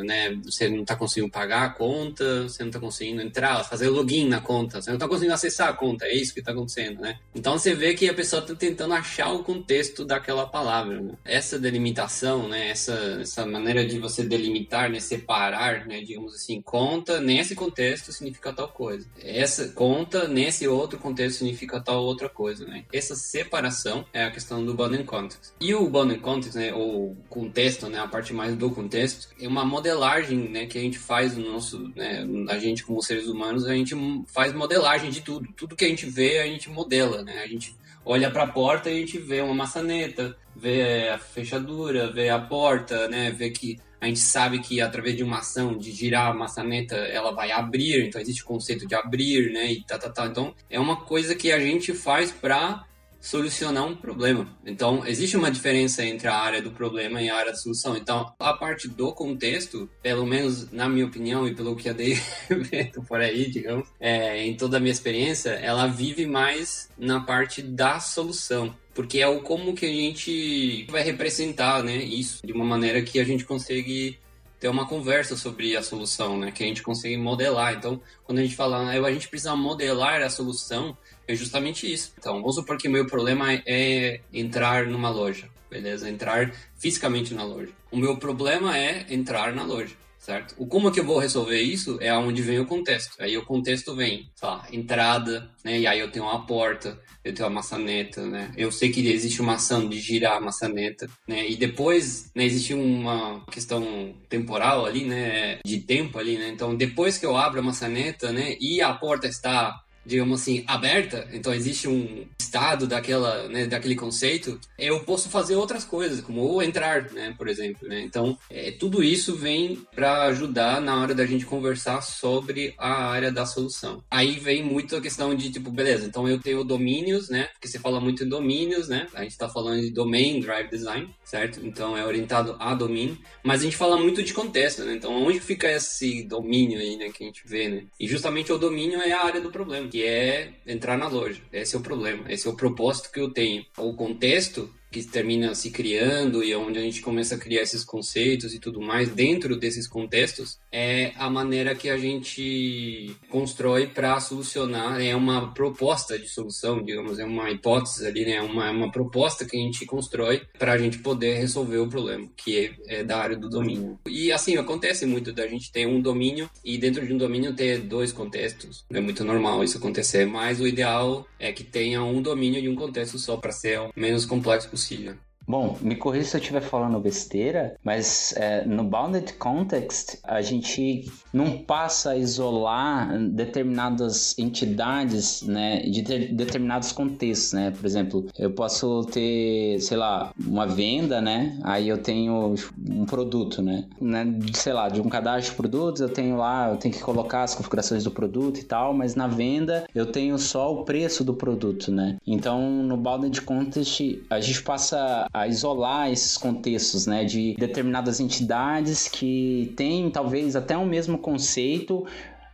né? Você não está conseguindo pagar a conta, você não está conseguindo entrar, fazer login na conta, você não está conseguindo acessar a conta, é isso que está acontecendo, né? Então você vê que a pessoa está tentando achar o contexto daquela palavra. Né? Essa delimitação, né? Essa, essa maneira de você delimitar, né? Separar, né? Digamos assim, conta nesse contexto significa tal coisa. Essa conta nesse outro contexto significa tal outra coisa, né? Essa separação é a questão do bounding context. E o bounded context, né, ou contexto, né, a parte mais do contexto, é uma modelagem, né, que a gente faz no nosso, né, a gente como seres humanos, a gente faz modelagem de tudo. Tudo que a gente vê, a gente modela, né? A gente olha para a porta e a gente vê uma maçaneta, vê a fechadura, vê a porta, né, vê que a gente sabe que através de uma ação de girar a maçaneta ela vai abrir, então existe o conceito de abrir, né, e tá, tá, tá. Então é uma coisa que a gente faz para solucionar um problema. Então, existe uma diferença entre a área do problema e a área da solução. Então, a parte do contexto, pelo menos na minha opinião e pelo que eu dei por aí, digamos, é, em toda a minha experiência, ela vive mais na parte da solução. Porque é o como que a gente vai representar né, isso de uma maneira que a gente consegue ter uma conversa sobre a solução, né? Que a gente consegue modelar. Então, quando a gente fala, ah, a gente precisa modelar a solução, é justamente isso. Então, vamos supor que meu problema é entrar numa loja, beleza? Entrar fisicamente na loja. O meu problema é entrar na loja, certo? O como que eu vou resolver isso é aonde vem o contexto. Aí o contexto vem, sei lá, entrada, né? E aí eu tenho uma porta, eu tenho a maçaneta, né? Eu sei que existe uma ação de girar a maçaneta, né? E depois, né, existe uma questão temporal ali, né? De tempo ali, né? Então, depois que eu abro a maçaneta, né? E a porta está digamos assim, aberta, então existe um estado daquela, né, daquele conceito, eu posso fazer outras coisas, como entrar, né, por exemplo, né? Então, é, tudo isso vem para ajudar na hora da gente conversar sobre a área da solução. Aí vem muito a questão de, tipo, beleza, então eu tenho domínios, né, porque você fala muito em domínios, né, a gente está falando de Domain Drive Design, certo? Então, é orientado a domínio, mas a gente fala muito de contexto, né? Então, onde fica esse domínio aí, né, que a gente vê, né? E justamente o domínio é a área do problema que é entrar na loja. Esse é o problema, esse é o propósito que eu tenho. O contexto que termina se criando e onde a gente começa a criar esses conceitos e tudo mais dentro desses contextos é a maneira que a gente constrói para solucionar é uma proposta de solução digamos é uma hipótese ali né uma uma proposta que a gente constrói para a gente poder resolver o problema que é, é, da área do domínio. E assim acontece muito da gente ter um domínio e dentro de um domínio ter dois contextos. É muito normal isso acontecer mas o ideal é que tenha um domínio de um contexto só para ser o menos complexo possível possível. Bom, me corrija se eu estiver falando besteira, mas é, no Bounded Context a gente não passa a isolar determinadas entidades, né, de determinados contextos, né? Por exemplo, eu posso ter, sei lá, uma venda, né? Aí eu tenho um produto, né? né? Sei lá, de um cadastro de produtos, eu tenho lá, eu tenho que colocar as configurações do produto e tal, mas na venda eu tenho só o preço do produto, né? Então, no Bounded Context a gente passa a isolar esses contextos, né, de determinadas entidades que têm talvez até o mesmo conceito,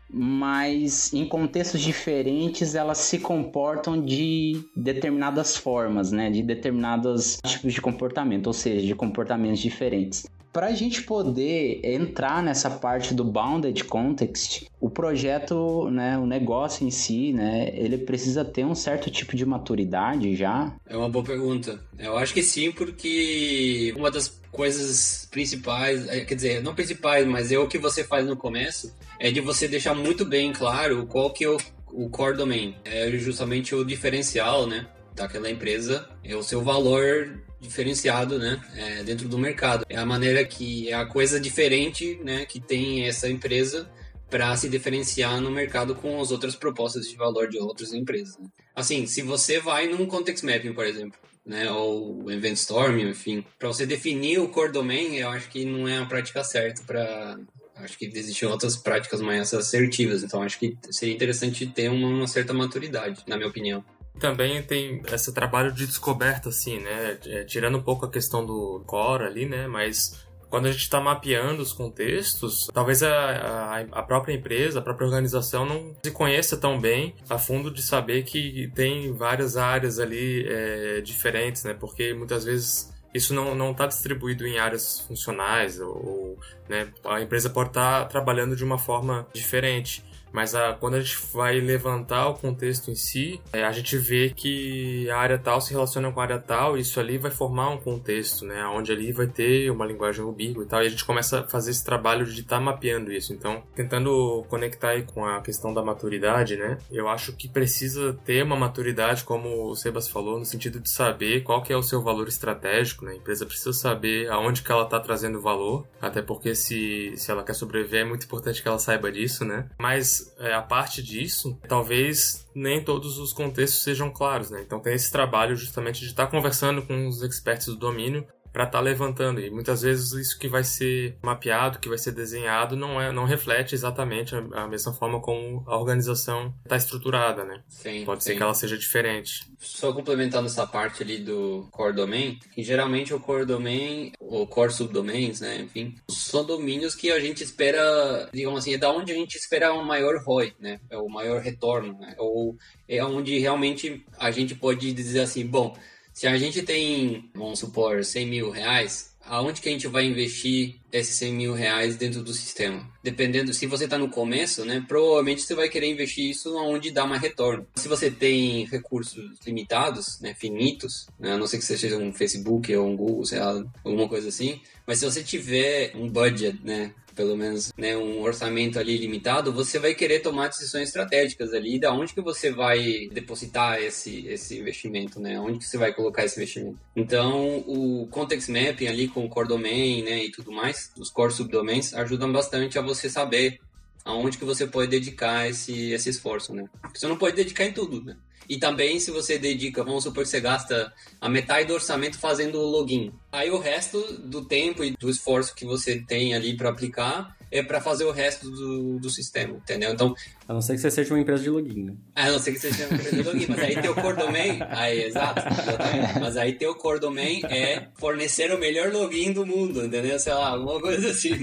mas em contextos diferentes elas se comportam de determinadas formas, né, de determinados tipos de comportamento, ou seja, de comportamentos diferentes para a gente poder entrar nessa parte do bounded context, o projeto, né, o negócio em si, né, ele precisa ter um certo tipo de maturidade já? É uma boa pergunta. Eu acho que sim, porque uma das coisas principais, é, quer dizer, não principais, mas é o que você faz no começo, é de você deixar muito bem claro qual que é o, o core domain. É justamente o diferencial, né, daquela empresa, é o seu valor diferenciado, né, é, dentro do mercado. É a maneira que é a coisa diferente, né, que tem essa empresa para se diferenciar no mercado com as outras propostas de valor de outras empresas. Né? Assim, se você vai num context mapping, por exemplo, né, ou event storm, enfim, para você definir o core domain, eu acho que não é a prática certa para acho que existem outras práticas mais assertivas, então acho que seria interessante ter uma, uma certa maturidade, na minha opinião. Também tem esse trabalho de descoberta, assim, né? É, tirando um pouco a questão do core ali, né? Mas quando a gente está mapeando os contextos, talvez a, a, a, própria empresa, a própria organização não se conheça tão bem a fundo de saber que tem várias áreas ali é, diferentes, né? Porque muitas vezes isso não está distribuído em áreas funcionais ou, ou né? a empresa pode estar tá trabalhando de uma forma diferente. Mas a, quando a gente vai levantar o contexto em si, é, a gente vê que a área tal se relaciona com a área tal, e isso ali vai formar um contexto, né? Onde ali vai ter uma linguagem ubíqua e tal, e a gente começa a fazer esse trabalho de estar tá mapeando isso. Então, tentando conectar aí com a questão da maturidade, né? Eu acho que precisa ter uma maturidade, como o Sebas falou, no sentido de saber qual que é o seu valor estratégico, né? A empresa precisa saber aonde que ela está trazendo valor, até porque se, se ela quer sobreviver é muito importante que ela saiba disso, né? Mas é, a parte disso, talvez nem todos os contextos sejam claros, né? Então tem esse trabalho justamente de estar conversando com os experts do domínio para estar tá levantando. E muitas vezes isso que vai ser mapeado, que vai ser desenhado, não é, não reflete exatamente a, a mesma forma como a organização está estruturada, né? Sim, Pode sim. ser que ela seja diferente. Só complementando essa parte ali do core domain, que geralmente o core domain, ou core subdomains, né, enfim, são domínios que a gente espera, digamos assim, é da onde a gente espera um maior ROI, né? É o maior retorno, né? Ou é onde realmente a gente pode dizer assim, bom, se a gente tem, vamos supor, 100 mil reais, aonde que a gente vai investir esses 100 mil reais dentro do sistema? Dependendo, se você está no começo, né, provavelmente você vai querer investir isso onde dá mais retorno. Se você tem recursos limitados, né, finitos, né, a não ser que você seja um Facebook ou um Google, sei lá, alguma coisa assim, mas se você tiver um budget, né, pelo menos né, um orçamento ali limitado, você vai querer tomar decisões estratégicas ali, da onde que você vai depositar esse, esse investimento, né? Onde que você vai colocar esse investimento. Então, o context mapping ali com o core domain, né, e tudo mais, os core subdomains ajudam bastante a você saber aonde que você pode dedicar esse, esse esforço, né? Porque você não pode dedicar em tudo, né? E também se você dedica, vamos supor que você gasta a metade do orçamento fazendo o login. Aí o resto do tempo e do esforço que você tem ali para aplicar é para fazer o resto do, do sistema, entendeu? Então, a não ser que você seja uma empresa de login, né? A não ser que você seja uma empresa de login, mas aí teu core domain, aí exato, exatamente. Mas aí teu core domain é fornecer o melhor login do mundo, entendeu? Sei lá, alguma coisa assim.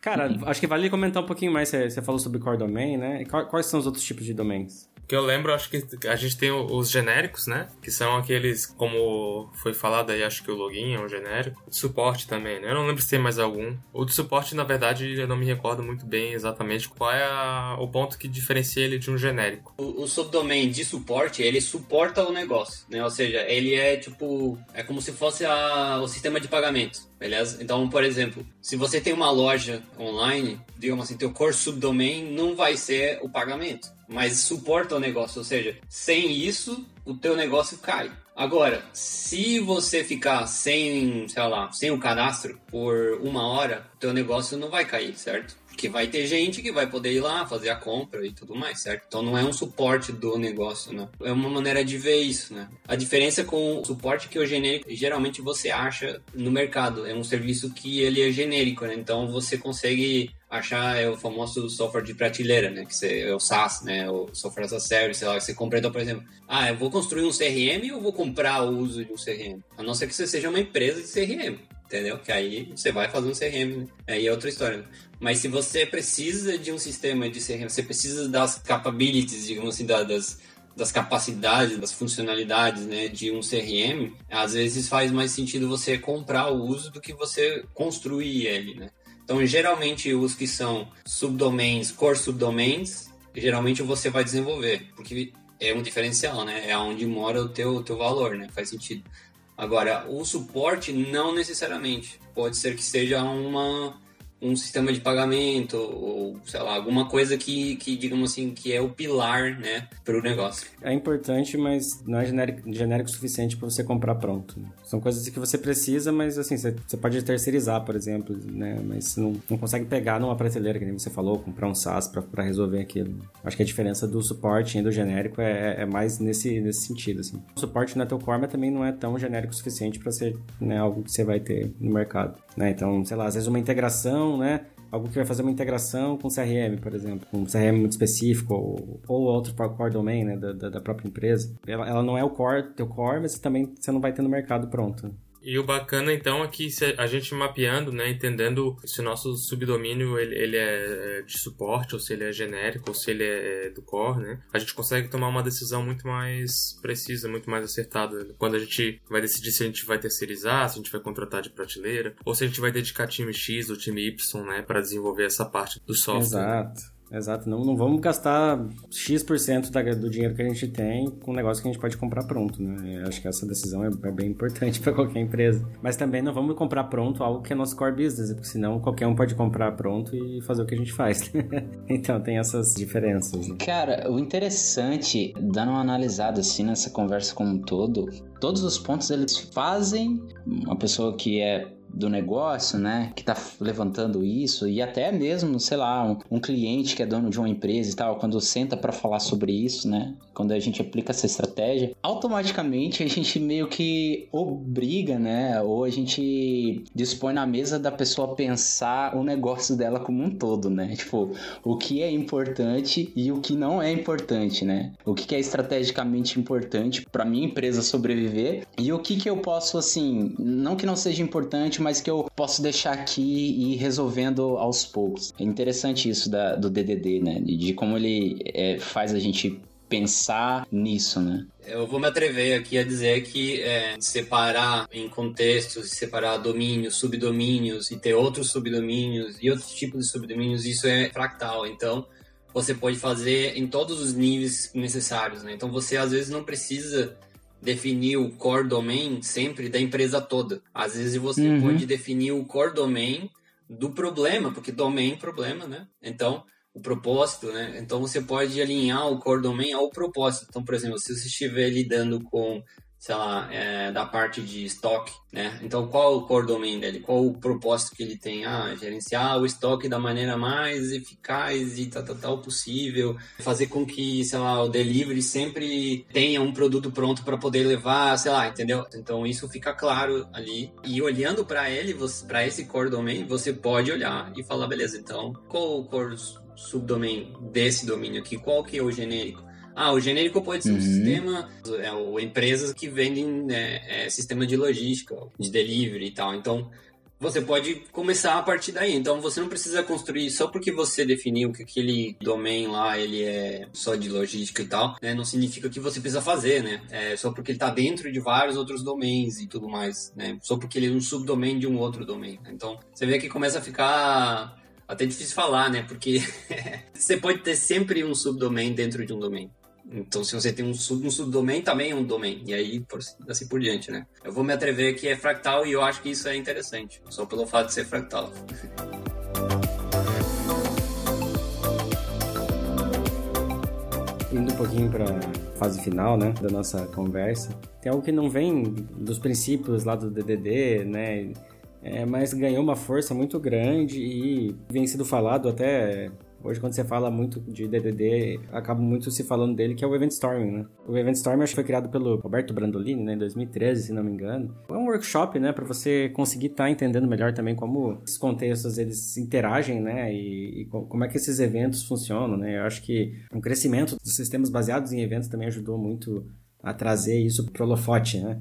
Cara, acho que vale comentar um pouquinho mais. Você falou sobre core domain, né? Quais são os outros tipos de domains? que eu lembro, acho que a gente tem os genéricos, né? Que são aqueles, como foi falado aí, acho que o login é um genérico. Suporte também, né? Eu não lembro se tem mais algum. O de suporte, na verdade, eu não me recordo muito bem exatamente qual é a, o ponto que diferencia ele de um genérico. O, o subdomain de suporte, ele suporta o negócio, né? Ou seja, ele é tipo, é como se fosse a, o sistema de pagamento. Beleza? Então, por exemplo, se você tem uma loja online, digamos assim, teu core subdomain não vai ser o pagamento, mas suporta o negócio, ou seja, sem isso, o teu negócio cai. Agora, se você ficar sem, sei lá, sem o cadastro por uma hora, teu negócio não vai cair, certo? Porque vai ter gente que vai poder ir lá fazer a compra e tudo mais, certo? Então não é um suporte do negócio, né? É uma maneira de ver isso, né? A diferença com o suporte que o genérico geralmente você acha no mercado. É um serviço que ele é genérico, né? Então você consegue achar é o famoso software de prateleira, né? Que você, é o SaaS, né? O software as a service, sei lá, que você compra, então, por exemplo, ah, eu vou construir um CRM ou vou comprar o uso de um CRM? A não ser que você seja uma empresa de CRM, entendeu? Que aí você vai fazer um CRM, né? aí é outra história. Mas se você precisa de um sistema de CRM, você precisa das capabilities, digamos assim, das, das capacidades, das funcionalidades né, de um CRM, às vezes faz mais sentido você comprar o uso do que você construir ele, né? Então, geralmente, os que são subdomains, core subdomains, geralmente você vai desenvolver, porque é um diferencial, né? É onde mora o teu, teu valor, né? Faz sentido. Agora, o suporte não necessariamente. Pode ser que seja uma um sistema de pagamento ou sei lá alguma coisa que, que digamos assim que é o pilar né para o negócio. É importante mas não é genérico, genérico suficiente para você comprar pronto né? são coisas que você precisa mas assim você, você pode terceirizar por exemplo né? Mas não, não consegue pegar numa prateleira que nem você falou comprar um SaaS para resolver aquilo. Acho que a diferença do suporte e do genérico é, é mais nesse nesse sentido assim. O suporte na teu core também não é tão genérico o suficiente para ser né, algo que você vai ter no mercado né então sei lá às vezes uma integração né? Algo que vai fazer uma integração com CRM, por exemplo, um CRM muito específico ou, ou outro core domain, né, da, da própria empresa. Ela, ela não é o core, teu core, mas também você não vai ter no mercado pronto. E o bacana então é que a gente mapeando, né, entendendo se o nosso subdomínio ele, ele é de suporte ou se ele é genérico ou se ele é do core, né, a gente consegue tomar uma decisão muito mais precisa, muito mais acertada quando a gente vai decidir se a gente vai terceirizar, se a gente vai contratar de prateleira ou se a gente vai dedicar time X ou time Y, né, para desenvolver essa parte do software. Exato. Exato, não, não vamos gastar X% da, do dinheiro que a gente tem com um negócio que a gente pode comprar pronto, né? Eu acho que essa decisão é, é bem importante para qualquer empresa. Mas também não vamos comprar pronto algo que é nosso core business, porque senão qualquer um pode comprar pronto e fazer o que a gente faz. então tem essas diferenças. Né? Cara, o interessante, dando uma analisada assim nessa conversa como um todo, todos os pontos eles fazem uma pessoa que é do negócio, né, que está levantando isso e até mesmo, sei lá, um, um, cliente que é dono de uma empresa e tal, quando senta para falar sobre isso, né, quando a gente aplica essa estratégia, automaticamente a gente meio que obriga, né, ou a gente dispõe na mesa da pessoa pensar o negócio dela como um todo, né, tipo, o que é importante e o que não é importante, né, o que é estrategicamente importante para minha empresa sobreviver e o que que eu posso, assim, não que não seja importante mas que eu posso deixar aqui e ir resolvendo aos poucos. É interessante isso da, do DDD, né? De como ele é, faz a gente pensar nisso, né? Eu vou me atrever aqui a dizer que é, separar em contextos, separar domínios, subdomínios e ter outros subdomínios e outros tipos de subdomínios, isso é fractal. Então, você pode fazer em todos os níveis necessários, né? Então, você às vezes não precisa definir o core domain sempre da empresa toda. Às vezes você uhum. pode definir o core domain do problema, porque domain problema, né? Então, o propósito, né? Então você pode alinhar o core domain ao propósito. Então, por exemplo, se você estiver lidando com sei lá, é, da parte de estoque, né? Então, qual o core domain dele? Qual o propósito que ele tem? Ah, gerenciar o estoque da maneira mais eficaz e tal, tal, tal possível, fazer com que, sei lá, o delivery sempre tenha um produto pronto para poder levar, sei lá, entendeu? Então, isso fica claro ali. E olhando para ele, para esse core domain, você pode olhar e falar, beleza, então, qual o core subdomain desse domínio aqui? Qual que é o genérico? Ah, o genérico pode ser um uhum. sistema, é, ou empresas que vendem né, é, sistema de logística, de delivery e tal. Então, você pode começar a partir daí. Então, você não precisa construir só porque você definiu que aquele domain lá ele é só de logística e tal, né? Não significa que você precisa fazer, né? É só porque ele está dentro de vários outros domains e tudo mais, né? Só porque ele é um subdomain de um outro domain. Então, você vê que começa a ficar até difícil falar, né? Porque você pode ter sempre um subdomain dentro de um domain. Então, se você tem um, sub, um subdomain, também é um domain. E aí, por, assim por diante, né? Eu vou me atrever que é fractal e eu acho que isso é interessante. Só pelo fato de ser fractal. Indo um pouquinho para fase final, né, da nossa conversa, tem algo que não vem dos princípios lá do DDD, né, é, mas ganhou uma força muito grande e vem sido falado até Hoje, quando você fala muito de DDD, acaba muito se falando dele, que é o Event Storming, né? O Event Storming acho que foi criado pelo Roberto Brandolini, né, em 2013, se não me engano. É um workshop, né, para você conseguir estar tá entendendo melhor também como esses contextos eles interagem, né, e, e, como é que esses eventos funcionam, né? Eu acho que o crescimento dos sistemas baseados em eventos também ajudou muito a trazer isso pro holofote, né?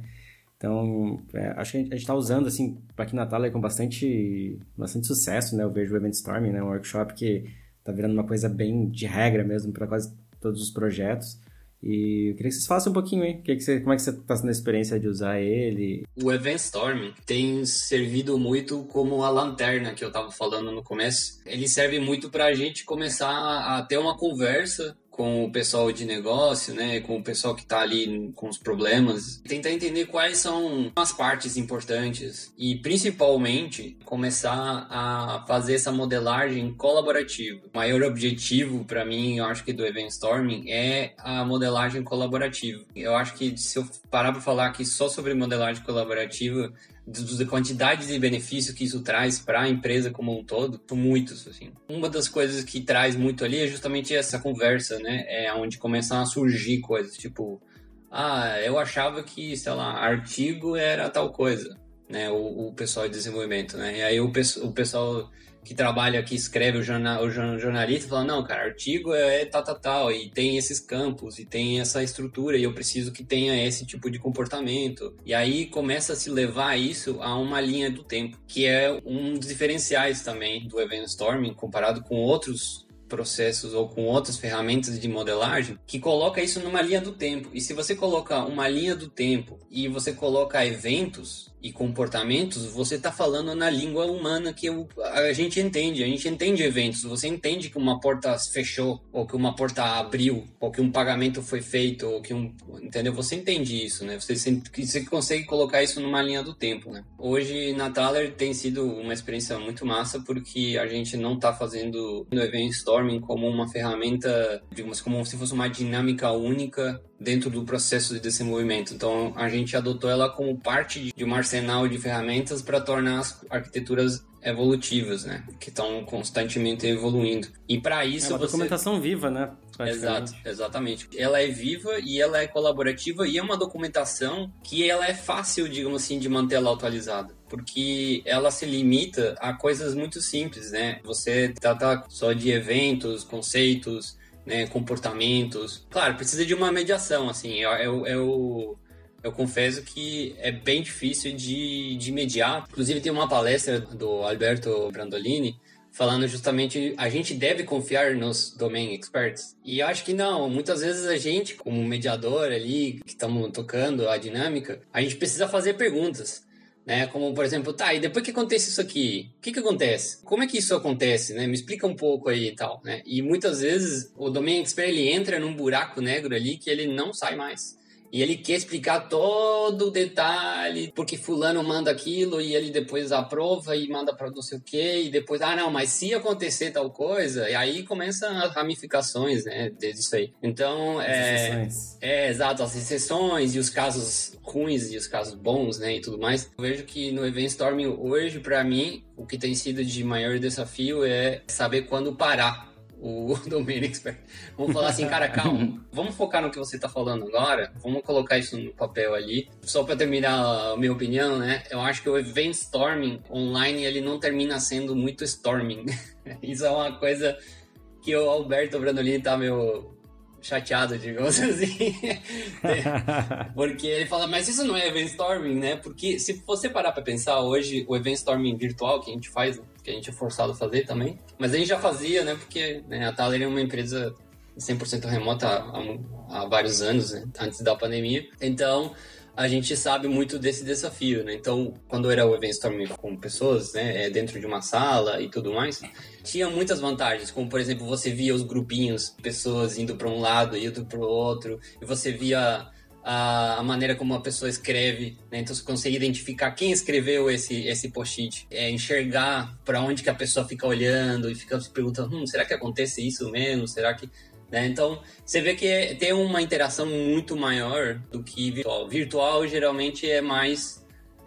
Então, é, acho que a gente está usando, assim, aqui na Thalia com bastante, bastante sucesso, né? Eu vejo o Event Storming, né? Um workshop que tá virando uma coisa bem de regra mesmo para quase todos os projetos. E eu queria que vocês falassem um pouquinho, hein? Que que você, como é que você está sendo a experiência de usar ele? O Event Storm tem servido muito como a lanterna que eu estava falando no começo. Ele serve muito para a gente começar a ter uma conversa com o pessoal de negócio, né, com o pessoal que está ali com os problemas, tentar entender quais são as partes importantes e principalmente começar a fazer essa modelagem colaborativa. O maior objetivo para mim, eu acho que do Event Storming é a modelagem colaborativa. Eu acho que se eu parar para falar aqui só sobre modelagem colaborativa, da quantidade de benefício que isso traz para a empresa como um todo, são muitos, assim. Uma das coisas que traz muito ali é justamente essa conversa, né? É onde começam a surgir coisas, tipo, ah, eu achava que, sei lá, artigo era tal coisa, né? O, o pessoal de desenvolvimento, né? E aí o, o pessoal que trabalha, que escreve o, jornal, o jornalista, fala, não, cara, artigo é, tal, tal, tal, e tem esses campos, e tem essa estrutura, e eu preciso que tenha esse tipo de comportamento. E aí começa a se levar isso a uma linha do tempo, que é um dos diferenciais também do Event Storming, comparado com outros processos ou com outras ferramentas de modelagem que coloca isso numa linha do tempo. E se você coloca uma linha do tempo e você coloca eventos, e comportamentos, você está falando na língua humana que a gente entende. A gente entende eventos. Você entende que uma porta fechou, ou que uma porta abriu, ou que um pagamento foi feito, ou que um. Entendeu? Você entende isso, né? Você, você consegue colocar isso numa linha do tempo, né? Hoje, na Thaler tem sido uma experiência muito massa, porque a gente não está fazendo o Event Storming como uma ferramenta, digamos, como se fosse uma dinâmica única dentro do processo de desenvolvimento. Então, a gente adotou ela como parte de um arsenal de ferramentas para tornar as arquiteturas evolutivas, né? Que estão constantemente evoluindo. E para isso é uma você... documentação viva, né? Exato, exatamente. Ela é viva e ela é colaborativa e é uma documentação que ela é fácil, digamos assim, de manter ela atualizada porque ela se limita a coisas muito simples, né? Você trata só de eventos, conceitos, né, comportamentos. Claro, precisa de uma mediação, assim. Eu, eu, eu, confesso que é bem difícil de, de mediar. Inclusive, tem uma palestra do Alberto Brandolini falando justamente a gente deve confiar nos domain experts. E acho que não, muitas vezes a gente, como mediador ali, que estamos tocando a dinâmica, a gente precisa fazer perguntas né? Como, por exemplo, tá, e depois que acontece isso aqui, o que que acontece? Como é que isso acontece, né? Me explica um pouco aí e tal, né? E muitas vezes o domain expert, ele entra num buraco negro ali que ele não sai mais. E ele quer explicar todo o detalhe, porque fulano manda aquilo e ele depois aprova e manda para não sei o quê, e depois, ah, não, mas se acontecer tal coisa, e aí começam as ramificações, né, disso aí. Então, é, é, exato, as exceções e os casos ruins e os casos bons, né, e tudo mais. Eu vejo que no Event Storming hoje, para mim, o que tem sido de maior desafio é saber quando parar o Domain Expert. Vamos falar assim, cara, calma. Vamos focar no que você está falando agora. Vamos colocar isso no papel ali. Só para terminar a minha opinião, né? Eu acho que o event storming online ele não termina sendo muito storming. isso é uma coisa que o Alberto Brandolini tá meio chateado, digamos assim. Porque ele fala, mas isso não é event storming, né? Porque se você parar para pensar hoje, o event storming virtual que a gente faz, que a gente é forçado a fazer também, mas a gente já fazia, né? Porque né, a Thaler é uma empresa 100% remota há, há vários anos, né? antes da pandemia. Então, a gente sabe muito desse desafio, né? Então, quando era o event storming com pessoas, né, é, dentro de uma sala e tudo mais, tinha muitas vantagens, como por exemplo, você via os grupinhos, pessoas indo para um lado e indo para o outro, e você via a, a, maneira como a pessoa escreve, né? Então você consegue identificar quem escreveu esse esse post-it, é enxergar para onde que a pessoa fica olhando e fica se perguntando, hum, será que acontece isso mesmo? Será que né? Então, você vê que tem uma interação muito maior do que virtual. Virtual geralmente é mais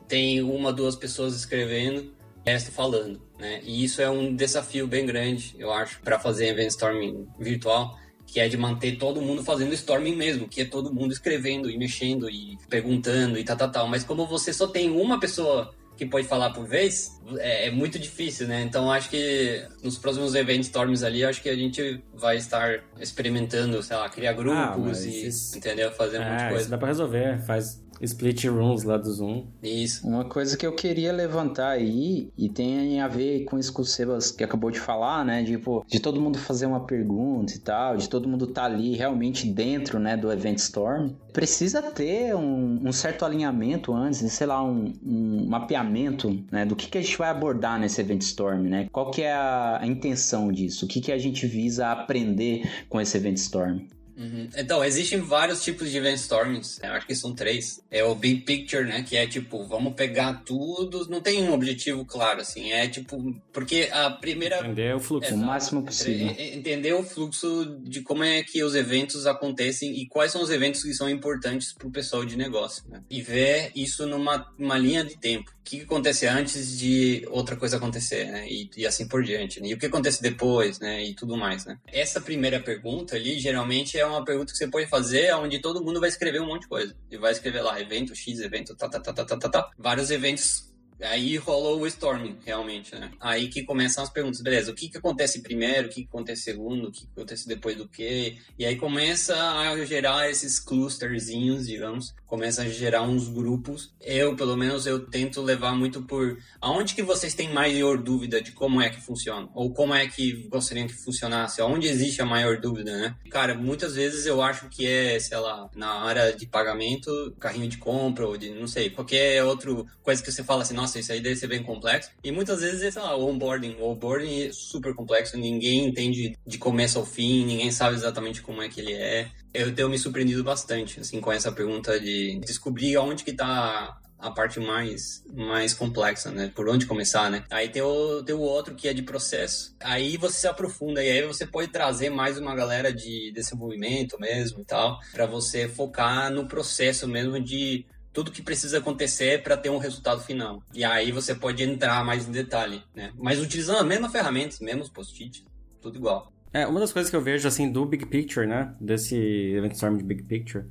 tem uma, duas pessoas escrevendo, e resto falando, né? E isso é um desafio bem grande, eu acho, para fazer event storming virtual, que é de manter todo mundo fazendo storming mesmo, que é todo mundo escrevendo e mexendo e perguntando e tal, tal, tal. Mas como você só tem uma pessoa que pode falar por vez, é, é, muito difícil, né? Então acho que nos próximos eventos Storms ali, acho que a gente vai estar experimentando, sei lá, criar grupos ah, e, isso... entendeu? Fazer um monte de é, coisa. Isso dá pra resolver, faz split rooms lá do Zoom. Isso. Uma coisa que eu queria levantar aí, e tem a ver com isso que o Sebas que acabou de falar, né? Tipo, de todo mundo fazer uma pergunta e tal, de todo mundo estar tá ali realmente dentro, né, do Event Storm. Precisa ter um, um certo alinhamento antes, sei lá, um, um, mapeamento, né, do que, que a gente vai abordar nesse Event Storm, né? Qual que é a, a intenção disso? O que, que a gente visa aprender com esse Event Storm? Uhum. Então, existem vários tipos de event stormings. Eu acho que são três. É o big picture, né? Que é tipo, vamos pegar tudo. Não tem um objetivo claro, assim. É tipo, porque a primeira. Entender o fluxo. o máximo possível. Entender o fluxo de como é que os eventos acontecem e quais são os eventos que são importantes para o pessoal de negócio, né? E ver isso numa uma linha de tempo que acontece antes de outra coisa acontecer, né? E, e, assim por diante. Né? E o que acontece depois, né? E tudo mais, né? Essa primeira pergunta ali, geralmente, é uma pergunta que você pode fazer onde todo mundo vai escrever um monte de coisa. E vai escrever lá, evento X, evento, tá, tá, tá, tá, tá, tá, tá. Vários eventos Aí rolou o storming, realmente, né? Aí que começam as perguntas, beleza, o que que acontece primeiro, o que que acontece segundo, o que que acontece depois do quê? E aí começa a gerar esses clusterzinhos, digamos, começa a gerar uns grupos. Eu, pelo menos, eu tento levar muito por aonde que vocês têm maior dúvida de como é que funciona, ou como é que gostariam que funcionasse, aonde existe a maior dúvida, né? Cara, muitas vezes eu acho que é, sei lá, na área de pagamento, carrinho de compra, ou de, não sei, qualquer outra coisa que você fala assim, nossa, nossa, isso aí deve ser bem complexo. E muitas vezes é, sei lá, o onboarding. O onboarding é super complexo, ninguém entende de começo ao fim, ninguém sabe exatamente como é que ele é. Eu tenho me surpreendido bastante, assim, com essa pergunta de descobrir aonde que tá a parte mais, mais complexa, né? Por onde começar, né? Aí tem o, tem o outro que é de processo. Aí você se aprofunda e aí você pode trazer mais uma galera de desenvolvimento mesmo e tal, para você focar no processo mesmo de tudo que precisa acontecer para ter um resultado final. E aí você pode entrar mais em detalhe, né? Mas utilizando a mesma ferramenta, mesmos post-its, tudo igual. É, uma das coisas que eu vejo, assim, do Big Picture, né? Desse Event Storm de Big Picture,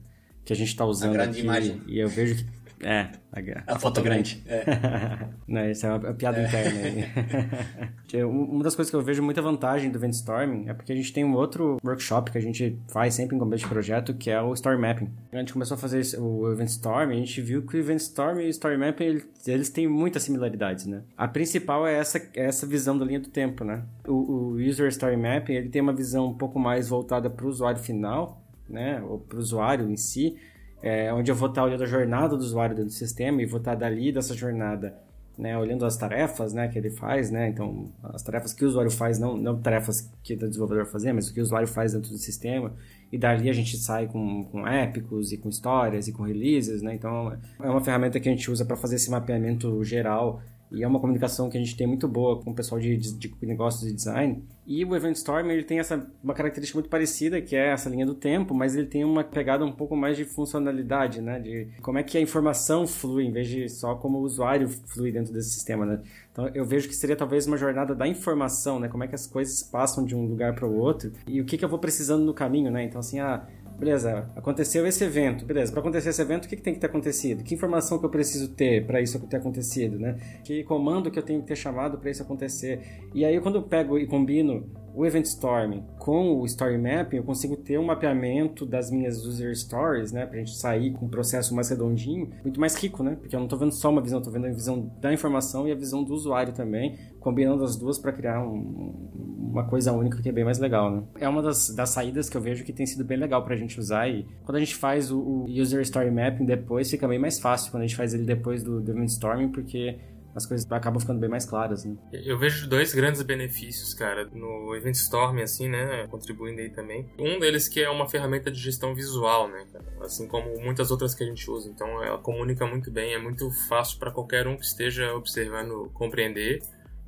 que a gente tá usando a grande aqui, imagem. e eu vejo que é, a, a, a foto, grande. grande. É. Não, isso é uma, piada é. interna aí. uma das coisas que eu vejo muita vantagem do Eventstorming é porque a gente tem um outro workshop que a gente faz sempre em começo de projeto, que é o Story Mapping. A gente começou a fazer o Eventstorm e a gente viu que o Eventstorm e o Story Mapping, eles têm muitas similaridades, né? A principal é essa, é essa visão da linha do tempo, né? O, o User Story Mapping, ele tem uma visão um pouco mais voltada para o usuário final, né? Ou para o usuário em si, é, onde eu vou estar olhando a jornada do usuário dentro do sistema e vou estar dali dessa jornada né, olhando as tarefas, né, que ele faz, né, então as tarefas que o usuário faz, não, não tarefas que o desenvolvedor fazer, mas o que o usuário faz dentro do sistema, e dali a gente sai com, com épicos e com histórias e com releases, né, então é uma ferramenta que a gente usa para fazer esse mapeamento geral e é uma comunicação que a gente tem muito boa com o pessoal de, de, de negócios e design. E o Event Storm ele tem essa, uma característica muito parecida, que é essa linha do tempo, mas ele tem uma pegada um pouco mais de funcionalidade, né? De como é que a informação flui, em vez de só como o usuário flui dentro desse sistema, né? Então eu vejo que seria talvez uma jornada da informação, né? Como é que as coisas passam de um lugar para o outro e o que, que eu vou precisando no caminho, né? Então assim, ah, beleza, aconteceu esse evento, beleza, para acontecer esse evento, o que, que tem que ter acontecido? Que informação que eu preciso ter para isso ter acontecido, né? Que comando que eu tenho que ter chamado para isso acontecer? E aí, quando eu pego e combino o Event Storm com o Story Mapping, eu consigo ter um mapeamento das minhas user stories, né? Pra gente sair com um processo mais redondinho, muito mais rico, né? Porque eu não tô vendo só uma visão, tô vendo a visão da informação e a visão do usuário também, combinando as duas para criar um, uma coisa única que é bem mais legal, né? É uma das, das saídas que eu vejo que tem sido bem legal pra gente usar e quando a gente faz o, o User Story Mapping depois, fica bem mais fácil quando a gente faz ele depois do, do Event Storming, porque as coisas acabam ficando bem mais claras, né? Eu vejo dois grandes benefícios, cara, no Event Storm, assim, né, contribuindo aí também. Um deles que é uma ferramenta de gestão visual, né, assim como muitas outras que a gente usa. Então, ela comunica muito bem, é muito fácil para qualquer um que esteja observando compreender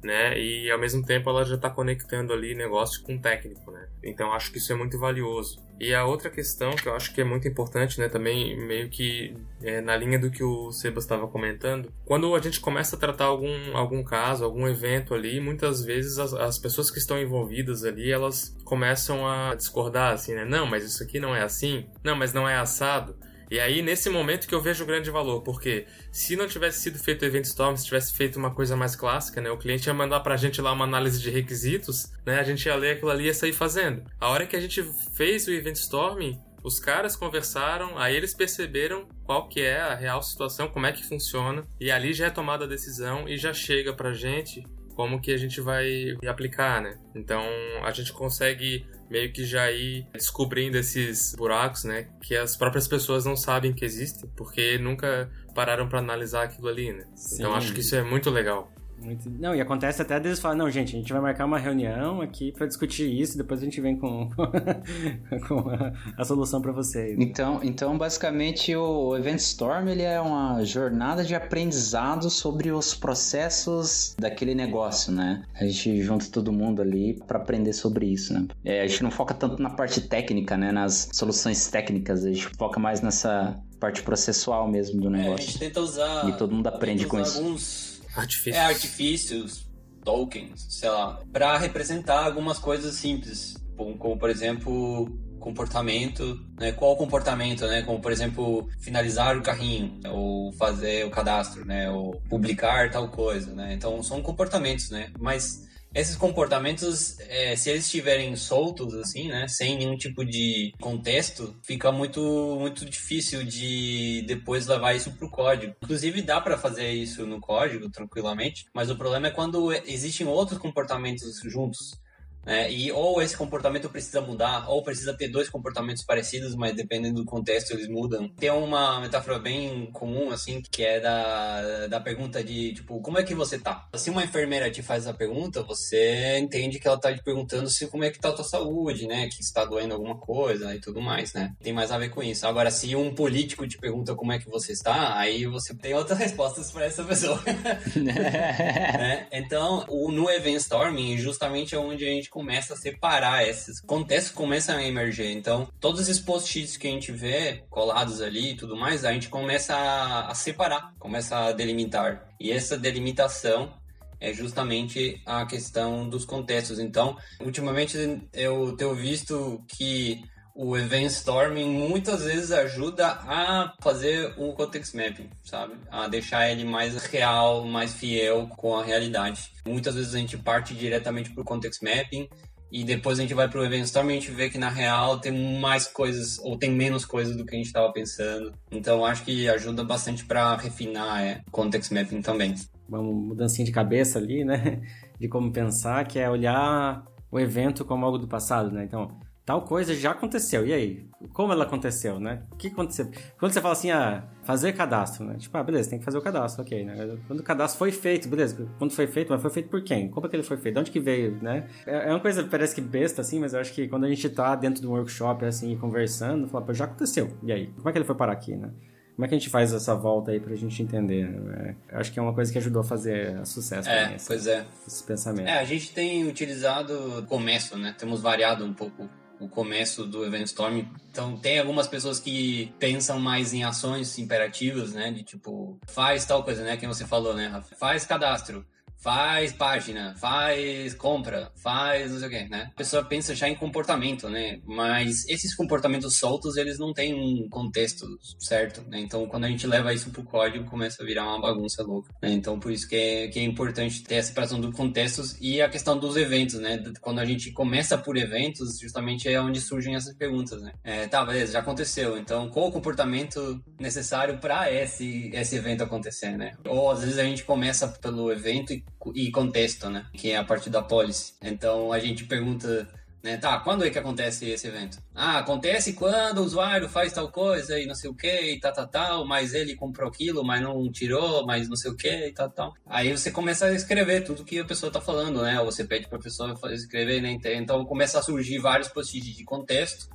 né? E ao mesmo tempo ela já está conectando ali negócio com técnico, né? Então acho que isso é muito valioso. E a outra questão que eu acho que é muito importante, né, também meio que é, na linha do que o Sebas estava comentando, quando a gente começa a tratar algum, algum caso, algum evento ali, muitas vezes as, as pessoas que estão envolvidas ali, elas começam a discordar, assim, né? Não, mas isso aqui não é assim. Não, mas não é assado. E aí, nesse momento que eu vejo o grande valor, porque se não tivesse sido feito o Event Storm, se tivesse feito uma coisa mais clássica, né, o cliente ia mandar pra gente lá uma análise de requisitos, né, a gente ia ler aquilo ali e ia sair fazendo. A hora que a gente fez o Event Storm, os caras conversaram, aí eles perceberam qual que é a real situação, como é que funciona, e ali já é tomada a decisão e já chega pra gente como que a gente vai aplicar, né? Então a gente consegue meio que já ir descobrindo esses buracos, né? Que as próprias pessoas não sabem que existem, porque nunca pararam para analisar aquilo ali, né? Sim. Então acho que isso é muito legal. Muito... Não, e acontece até deles falar, não, gente, a gente vai marcar uma reunião aqui para discutir isso, depois a gente vem com, com a, a, solução para vocês. Então, então, basicamente, o Event Storm ele é uma jornada de aprendizado sobre os processos daquele negócio, né? A gente junta todo mundo ali para aprender sobre isso, né? É, a gente não foca tanto na parte técnica, né? Nas soluções técnicas, a gente foca mais nessa parte processual mesmo do negócio. É, a gente tenta usar. E todo mundo aprende com isso. Alguns Artifícios. É, artifícios, tokens, sei lá, para representar algumas coisas simples, como, por exemplo comportamento, né? Qual comportamento, né? Como por exemplo finalizar o carrinho ou fazer o cadastro, né? Ou publicar tal coisa, né? Então são comportamentos, né? Mas esses comportamentos, é, se eles estiverem soltos, assim, né, sem nenhum tipo de contexto, fica muito, muito difícil de depois levar isso pro código. Inclusive, dá para fazer isso no código tranquilamente, mas o problema é quando existem outros comportamentos juntos. Né? E ou esse comportamento precisa mudar, ou precisa ter dois comportamentos parecidos, mas dependendo do contexto eles mudam. Tem uma metáfora bem comum, assim, que é da, da pergunta de, tipo, como é que você tá? Se uma enfermeira te faz essa pergunta, você entende que ela tá te perguntando se como é que tá a tua saúde, né? Que está doendo alguma coisa e tudo mais, né? Tem mais a ver com isso. Agora, se um político te pergunta como é que você está, aí você tem outras respostas para essa pessoa. né? Então, o, no Event Storming, justamente é onde a gente começa a separar esses contextos começam a emerger. Então, todos esses post-its que a gente vê colados ali e tudo mais, a gente começa a, a separar, começa a delimitar. E essa delimitação é justamente a questão dos contextos. Então, ultimamente eu tenho visto que o Event Storming muitas vezes ajuda a fazer um context mapping, sabe? A deixar ele mais real, mais fiel com a realidade. Muitas vezes a gente parte diretamente para o context mapping e depois a gente vai para o Event Storming e a gente vê que na real tem mais coisas ou tem menos coisas do que a gente estava pensando. Então acho que ajuda bastante para refinar é, context mapping também. Uma mudancinha de cabeça ali, né? De como pensar, que é olhar o evento como algo do passado, né? Então, tal coisa já aconteceu. E aí? Como ela aconteceu, né? O que aconteceu? Quando você fala assim, ah, fazer cadastro, né? Tipo, ah, beleza, tem que fazer o cadastro, ok, né? Quando o cadastro foi feito, beleza. Quando foi feito, mas foi feito por quem? Como é que ele foi feito? De onde que veio, né? É, é uma coisa, parece que besta, assim, mas eu acho que quando a gente tá dentro de um workshop, assim, conversando, fala, pô, já aconteceu. E aí? Como é que ele foi parar aqui, né? Como é que a gente faz essa volta aí pra gente entender? Né? Acho que é uma coisa que ajudou a fazer sucesso. É, também, pois é. Esse pensamento. É, a gente tem utilizado o começo, né? Temos variado um pouco o começo do Event Storm. Então, tem algumas pessoas que pensam mais em ações imperativas, né? De tipo, faz tal coisa, né? Que você falou, né, Rafa? Faz cadastro faz página, faz compra, faz não sei o que, né? A pessoa pensa já em comportamento, né? Mas esses comportamentos soltos, eles não têm um contexto certo, né? Então, quando a gente leva isso pro código, começa a virar uma bagunça louca, né? Então, por isso que é, que é importante ter a separação dos contextos e a questão dos eventos, né? Quando a gente começa por eventos, justamente é onde surgem essas perguntas, né? É, tá, beleza, já aconteceu. Então, qual o comportamento necessário para esse, esse evento acontecer, né? Ou, às vezes, a gente começa pelo evento e e contexto, né? Que é a parte da policy. Então a gente pergunta, né? Tá, quando é que acontece esse evento? Ah, acontece quando o usuário faz tal coisa e não sei o que e tal, tal, tal, mas ele comprou aquilo, mas não tirou, mas não sei o que e tal, tal. Aí você começa a escrever tudo que a pessoa tá falando, né? Ou você pede pra pessoa escrever, né? Então começa a surgir vários post-its de contexto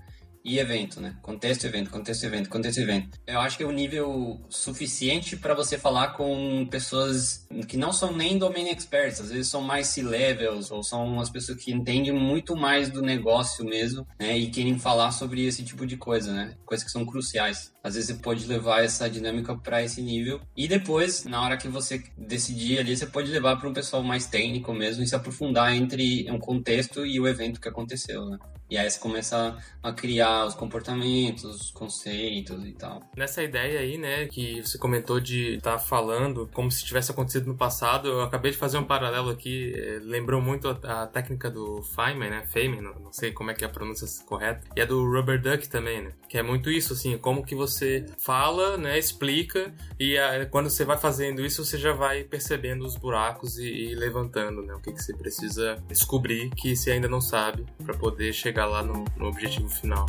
e evento, né? Contexto, evento, contexto, evento, contexto, evento. Eu acho que é um nível suficiente para você falar com pessoas que não são nem domain experts, às vezes são mais C-levels ou são as pessoas que entendem muito mais do negócio mesmo, né? E querem falar sobre esse tipo de coisa, né? Coisas que são cruciais. Às vezes você pode levar essa dinâmica para esse nível e depois, na hora que você decidir ali, você pode levar para um pessoal mais técnico mesmo e se aprofundar entre um contexto e o evento que aconteceu, né? E aí você começa a criar os comportamentos, os conceitos e tal. Nessa ideia aí, né, que você comentou de estar tá falando como se tivesse acontecido no passado, eu acabei de fazer um paralelo aqui, é, lembrou muito a, a, técnica do Feynman, né, Feynman, não, não, sei como é que é a pronúncia correta, e a do Rubber Duck também, né, que é muito isso, assim, como que você fala, né, explica, e a, quando você vai fazendo isso, você já vai percebendo os buracos e, e levantando, né, o que, que você precisa descobrir que você ainda não sabe para poder chegar chegar lá no, no objetivo final.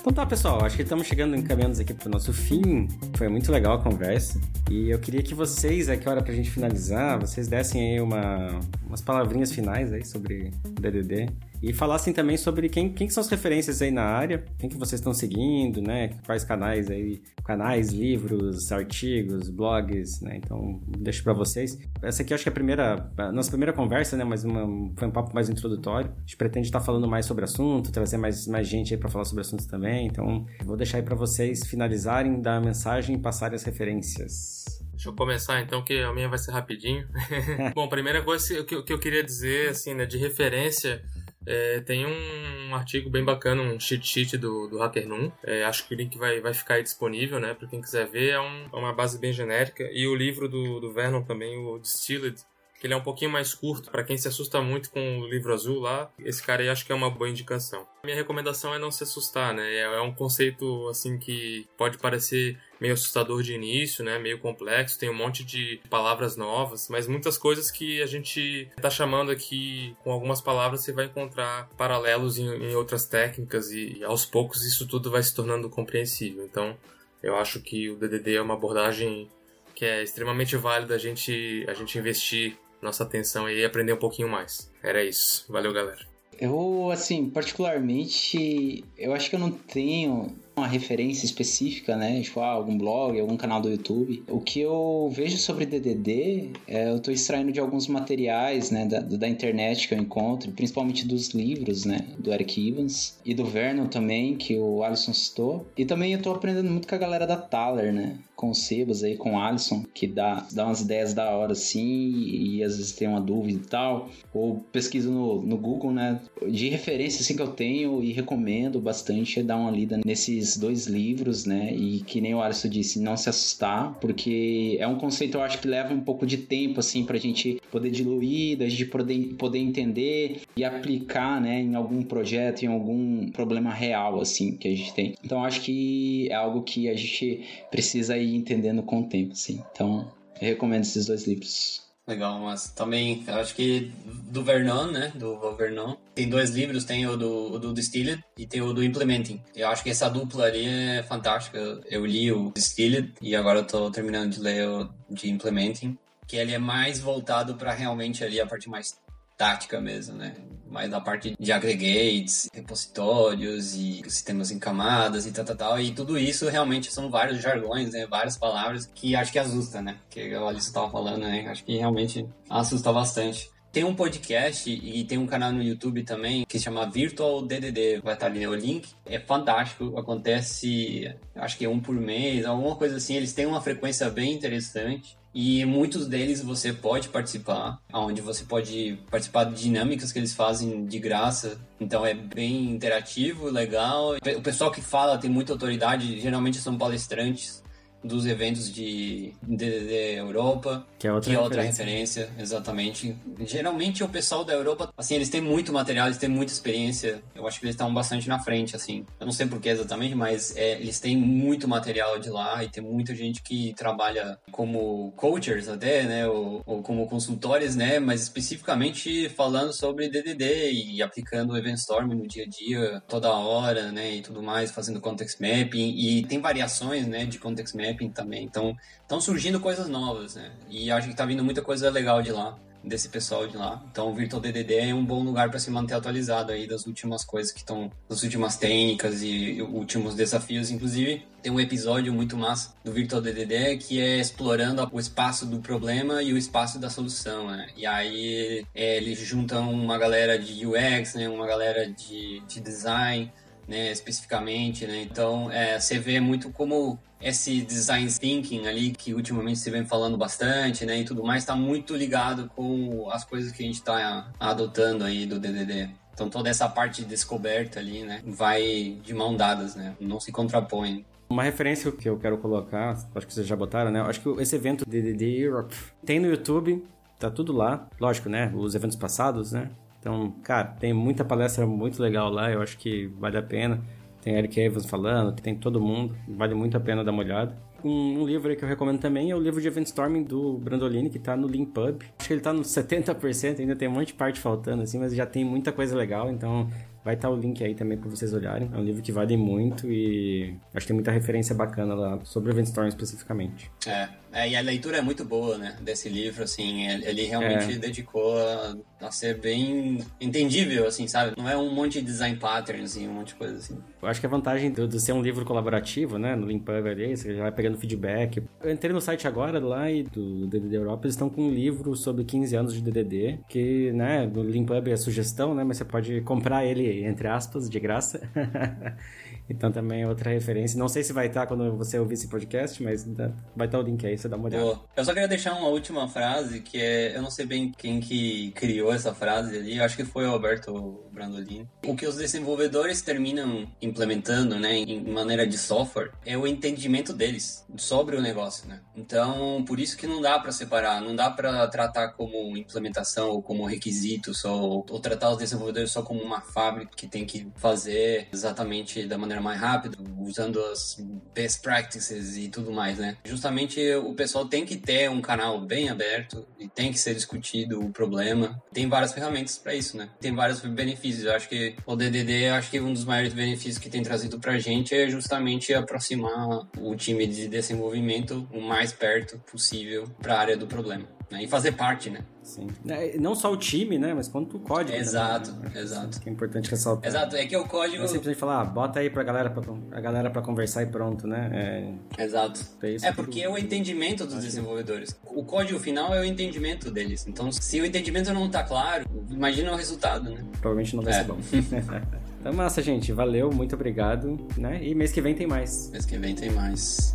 Então tá, pessoal, acho que estamos chegando, encaminhando aqui para o nosso fim. Foi muito legal a conversa. E eu queria que vocês, aqui hora para a gente finalizar, vocês dessem aí uma, umas palavrinhas finais aí sobre DDD. E falassem também sobre quem, quem são as referências aí na área, quem que vocês estão seguindo, né? Quais canais aí, canais, livros, artigos, blogs, né? Então, deixo para vocês. Essa aqui acho que é a primeira, a nossa primeira conversa, né? Mas uma, foi um papo mais introdutório. A gente pretende estar falando mais sobre assunto, trazer mais, mais gente aí para falar sobre assuntos também. Então, vou deixar aí para vocês finalizarem, dar a mensagem e passarem as referências. Deixa eu começar então, que a minha vai ser rapidinho. Bom, primeira coisa que eu, que eu queria dizer, assim, né, de referência, é, tem um artigo bem bacana, um cheat sheet do, do HackerNoon. É, acho que o link vai, vai ficar aí disponível, né? Para quem quiser ver. É, um, é, uma base bem genérica. E o livro do, do Vernon também, o Distilled, que ele é um pouquinho mais curto, para quem se assusta muito com o livro azul lá, esse cara aí acho que é uma boa indicação. Minha recomendação é não se assustar, né? É, é um conceito assim que pode parecer meio assustador de início, né? Meio complexo, tem um monte de palavras novas, mas muitas coisas que a gente está chamando aqui com algumas palavras você vai encontrar paralelos em, em outras técnicas e aos poucos isso tudo vai se tornando compreensível. Então, eu acho que o DDD é uma abordagem que é extremamente válida a gente, a gente investir nossa atenção e aprender um pouquinho mais. Era isso. Valeu, galera. Eu, assim, particularmente, eu acho que eu não tenho uma referência específica, né? Tipo, ah, algum blog, algum canal do YouTube. O que eu vejo sobre DDD, é, eu tô extraindo de alguns materiais, né, da, da internet que eu encontro, principalmente dos livros, né, do Eric Evans e do Vernon também, que o Alisson citou. E também eu tô aprendendo muito com a galera da Thaler, né? Com o Sebas aí, com o Alisson, que dá, dá umas ideias da hora assim, e, e às vezes tem uma dúvida e tal. Ou pesquiso no, no Google, né? De referência assim que eu tenho e recomendo bastante é dar uma lida nesses esses dois livros, né? E que nem o Alisson disse, não se assustar, porque é um conceito eu acho que leva um pouco de tempo, assim, pra gente poder diluir, da gente poder, poder entender e aplicar, né, em algum projeto, em algum problema real, assim, que a gente tem. Então, acho que é algo que a gente precisa ir entendendo com o tempo, assim. Então, eu recomendo esses dois livros. Legal, mas também acho que do Vernon, né? Do Vernon. Tem dois livros, tem o do, o do Distilled e tem o do Implementing. Eu acho que essa dupla ali é fantástica. Eu li o Distilled e agora eu tô terminando de ler o de Implementing. Que ele é mais voltado para realmente ali a parte mais tática mesmo, né? Mais da parte de aggregates, repositórios e sistemas em camadas e tal, tal, tal. E tudo isso realmente são vários jargões, né? Várias palavras que acho que assusta, né? Que a Alice estava falando, né? Acho que realmente assusta bastante. Tem um podcast e tem um canal no YouTube também que se chama Virtual DDD. Vai estar ali no link. É fantástico. Acontece, acho que é um por mês, alguma coisa assim. Eles têm uma frequência bem interessante. E muitos deles você pode participar, onde você pode participar de dinâmicas que eles fazem de graça. Então é bem interativo, legal. O pessoal que fala tem muita autoridade, geralmente são palestrantes dos eventos de DDD Europa, que é outra, que é outra referência. exatamente. Geralmente o pessoal da Europa, assim, eles têm muito material, eles têm muita experiência. Eu acho que eles estão bastante na frente, assim. Eu não sei porquê exatamente, mas é, eles têm muito material de lá e tem muita gente que trabalha como coachers até, né, ou, ou como consultores, né, mas especificamente falando sobre DDD e aplicando o Event Storm no dia a dia, toda hora, né, e tudo mais, fazendo context mapping e tem variações, né, de context mapping mapping também. Então, estão surgindo coisas novas, né? E acho que tá vindo muita coisa legal de lá, desse pessoal de lá. Então, o Virtual DDD é um bom lugar para se manter atualizado aí das últimas coisas que estão, das últimas técnicas e últimos desafios. Inclusive, tem um episódio muito massa do Virtual DDD que é explorando o espaço do problema e o espaço da solução, né? E aí é, eles juntam uma galera de UX, né? Uma galera de, de design, né, especificamente, né? Então, é, você vê muito como esse design thinking ali que ultimamente se vem falando bastante, né, e tudo mais, está muito ligado com as coisas que a gente está adotando aí do DDD. Então toda essa parte de descoberta ali, né, vai de mão dadas, né, não se contrapõe. Uma referência que eu quero colocar, acho que vocês já botaram, né, acho que esse evento DDD Europe tem no YouTube, tá tudo lá, lógico, né, os eventos passados, né, então, cara, tem muita palestra muito legal lá, eu acho que vale a pena. Tem Eric Evans falando, tem todo mundo, vale muito a pena dar uma olhada. Um, um livro que eu recomendo também é o livro de Event Storming do Brandolini, que tá no Leanpub. Acho que ele tá no 70%, ainda tem um monte de parte faltando, assim, mas já tem muita coisa legal, então vai estar tá o link aí também para vocês olharem. É um livro que vale muito e acho que tem muita referência bacana lá sobre o Event Storming especificamente. É, é, e a leitura é muito boa, né, desse livro, assim, ele realmente é. dedicou a, a, ser bem entendível, assim, sabe? Não é um monte de design patterns e um monte de coisa assim. Eu acho que a vantagem do ser um livro colaborativo, né, no Limpub ali, você já vai pegando feedback. Eu entrei no site agora lá e do DDD Europa, eles estão com um livro sobre 15 anos de DDD, que, né, do Limpub é sugestão, né, mas você pode comprar ele, entre aspas, de graça. Então também é outra referência. Não sei se vai estar quando você ouvir esse podcast, mas vai estar o link aí, você dá uma olhada. Boa. Eu só queria deixar uma última frase, que é, eu não sei bem quem que criou essa frase ali, acho que foi o Alberto Brandolini. O que os desenvolvedores terminam implementando, né, em maneira de software, é o entendimento deles sobre o negócio, né? Então, por isso que não dá para separar, não dá para tratar como implementação ou como requisito só, ou tratar os desenvolvedores só como uma fábrica que tem que fazer exatamente da maneira mais rápida, usando as best practices e tudo mais, né? Justamente o pessoal tem que ter um canal bem aberto e tem que ser discutido o problema. Tem várias ferramentas para isso, né? Tem vários benefícios. Eu acho que o DDD, acho que um dos maiores benefícios que tem trazido pra gente é justamente aproximar o time de desenvolvimento o mais perto possível para a área do problema. Né? E fazer parte, né? Sim. É, não só o time, né? Mas quanto o código. Exato, também, né? exato. Que é importante ressaltar. Exato, é que o código. Não simplesmente falar, ah, bota aí pra galera pra, a galera pra conversar e pronto, né? É... Exato. É, é porque é o entendimento dos desenvolvedores. O código final é o entendimento deles. Então, se o entendimento não tá claro, imagina o resultado, né? Provavelmente não vai é. ser bom. então, massa, gente. Valeu, muito obrigado. Né? E mês que vem tem mais. Mês que vem tem mais.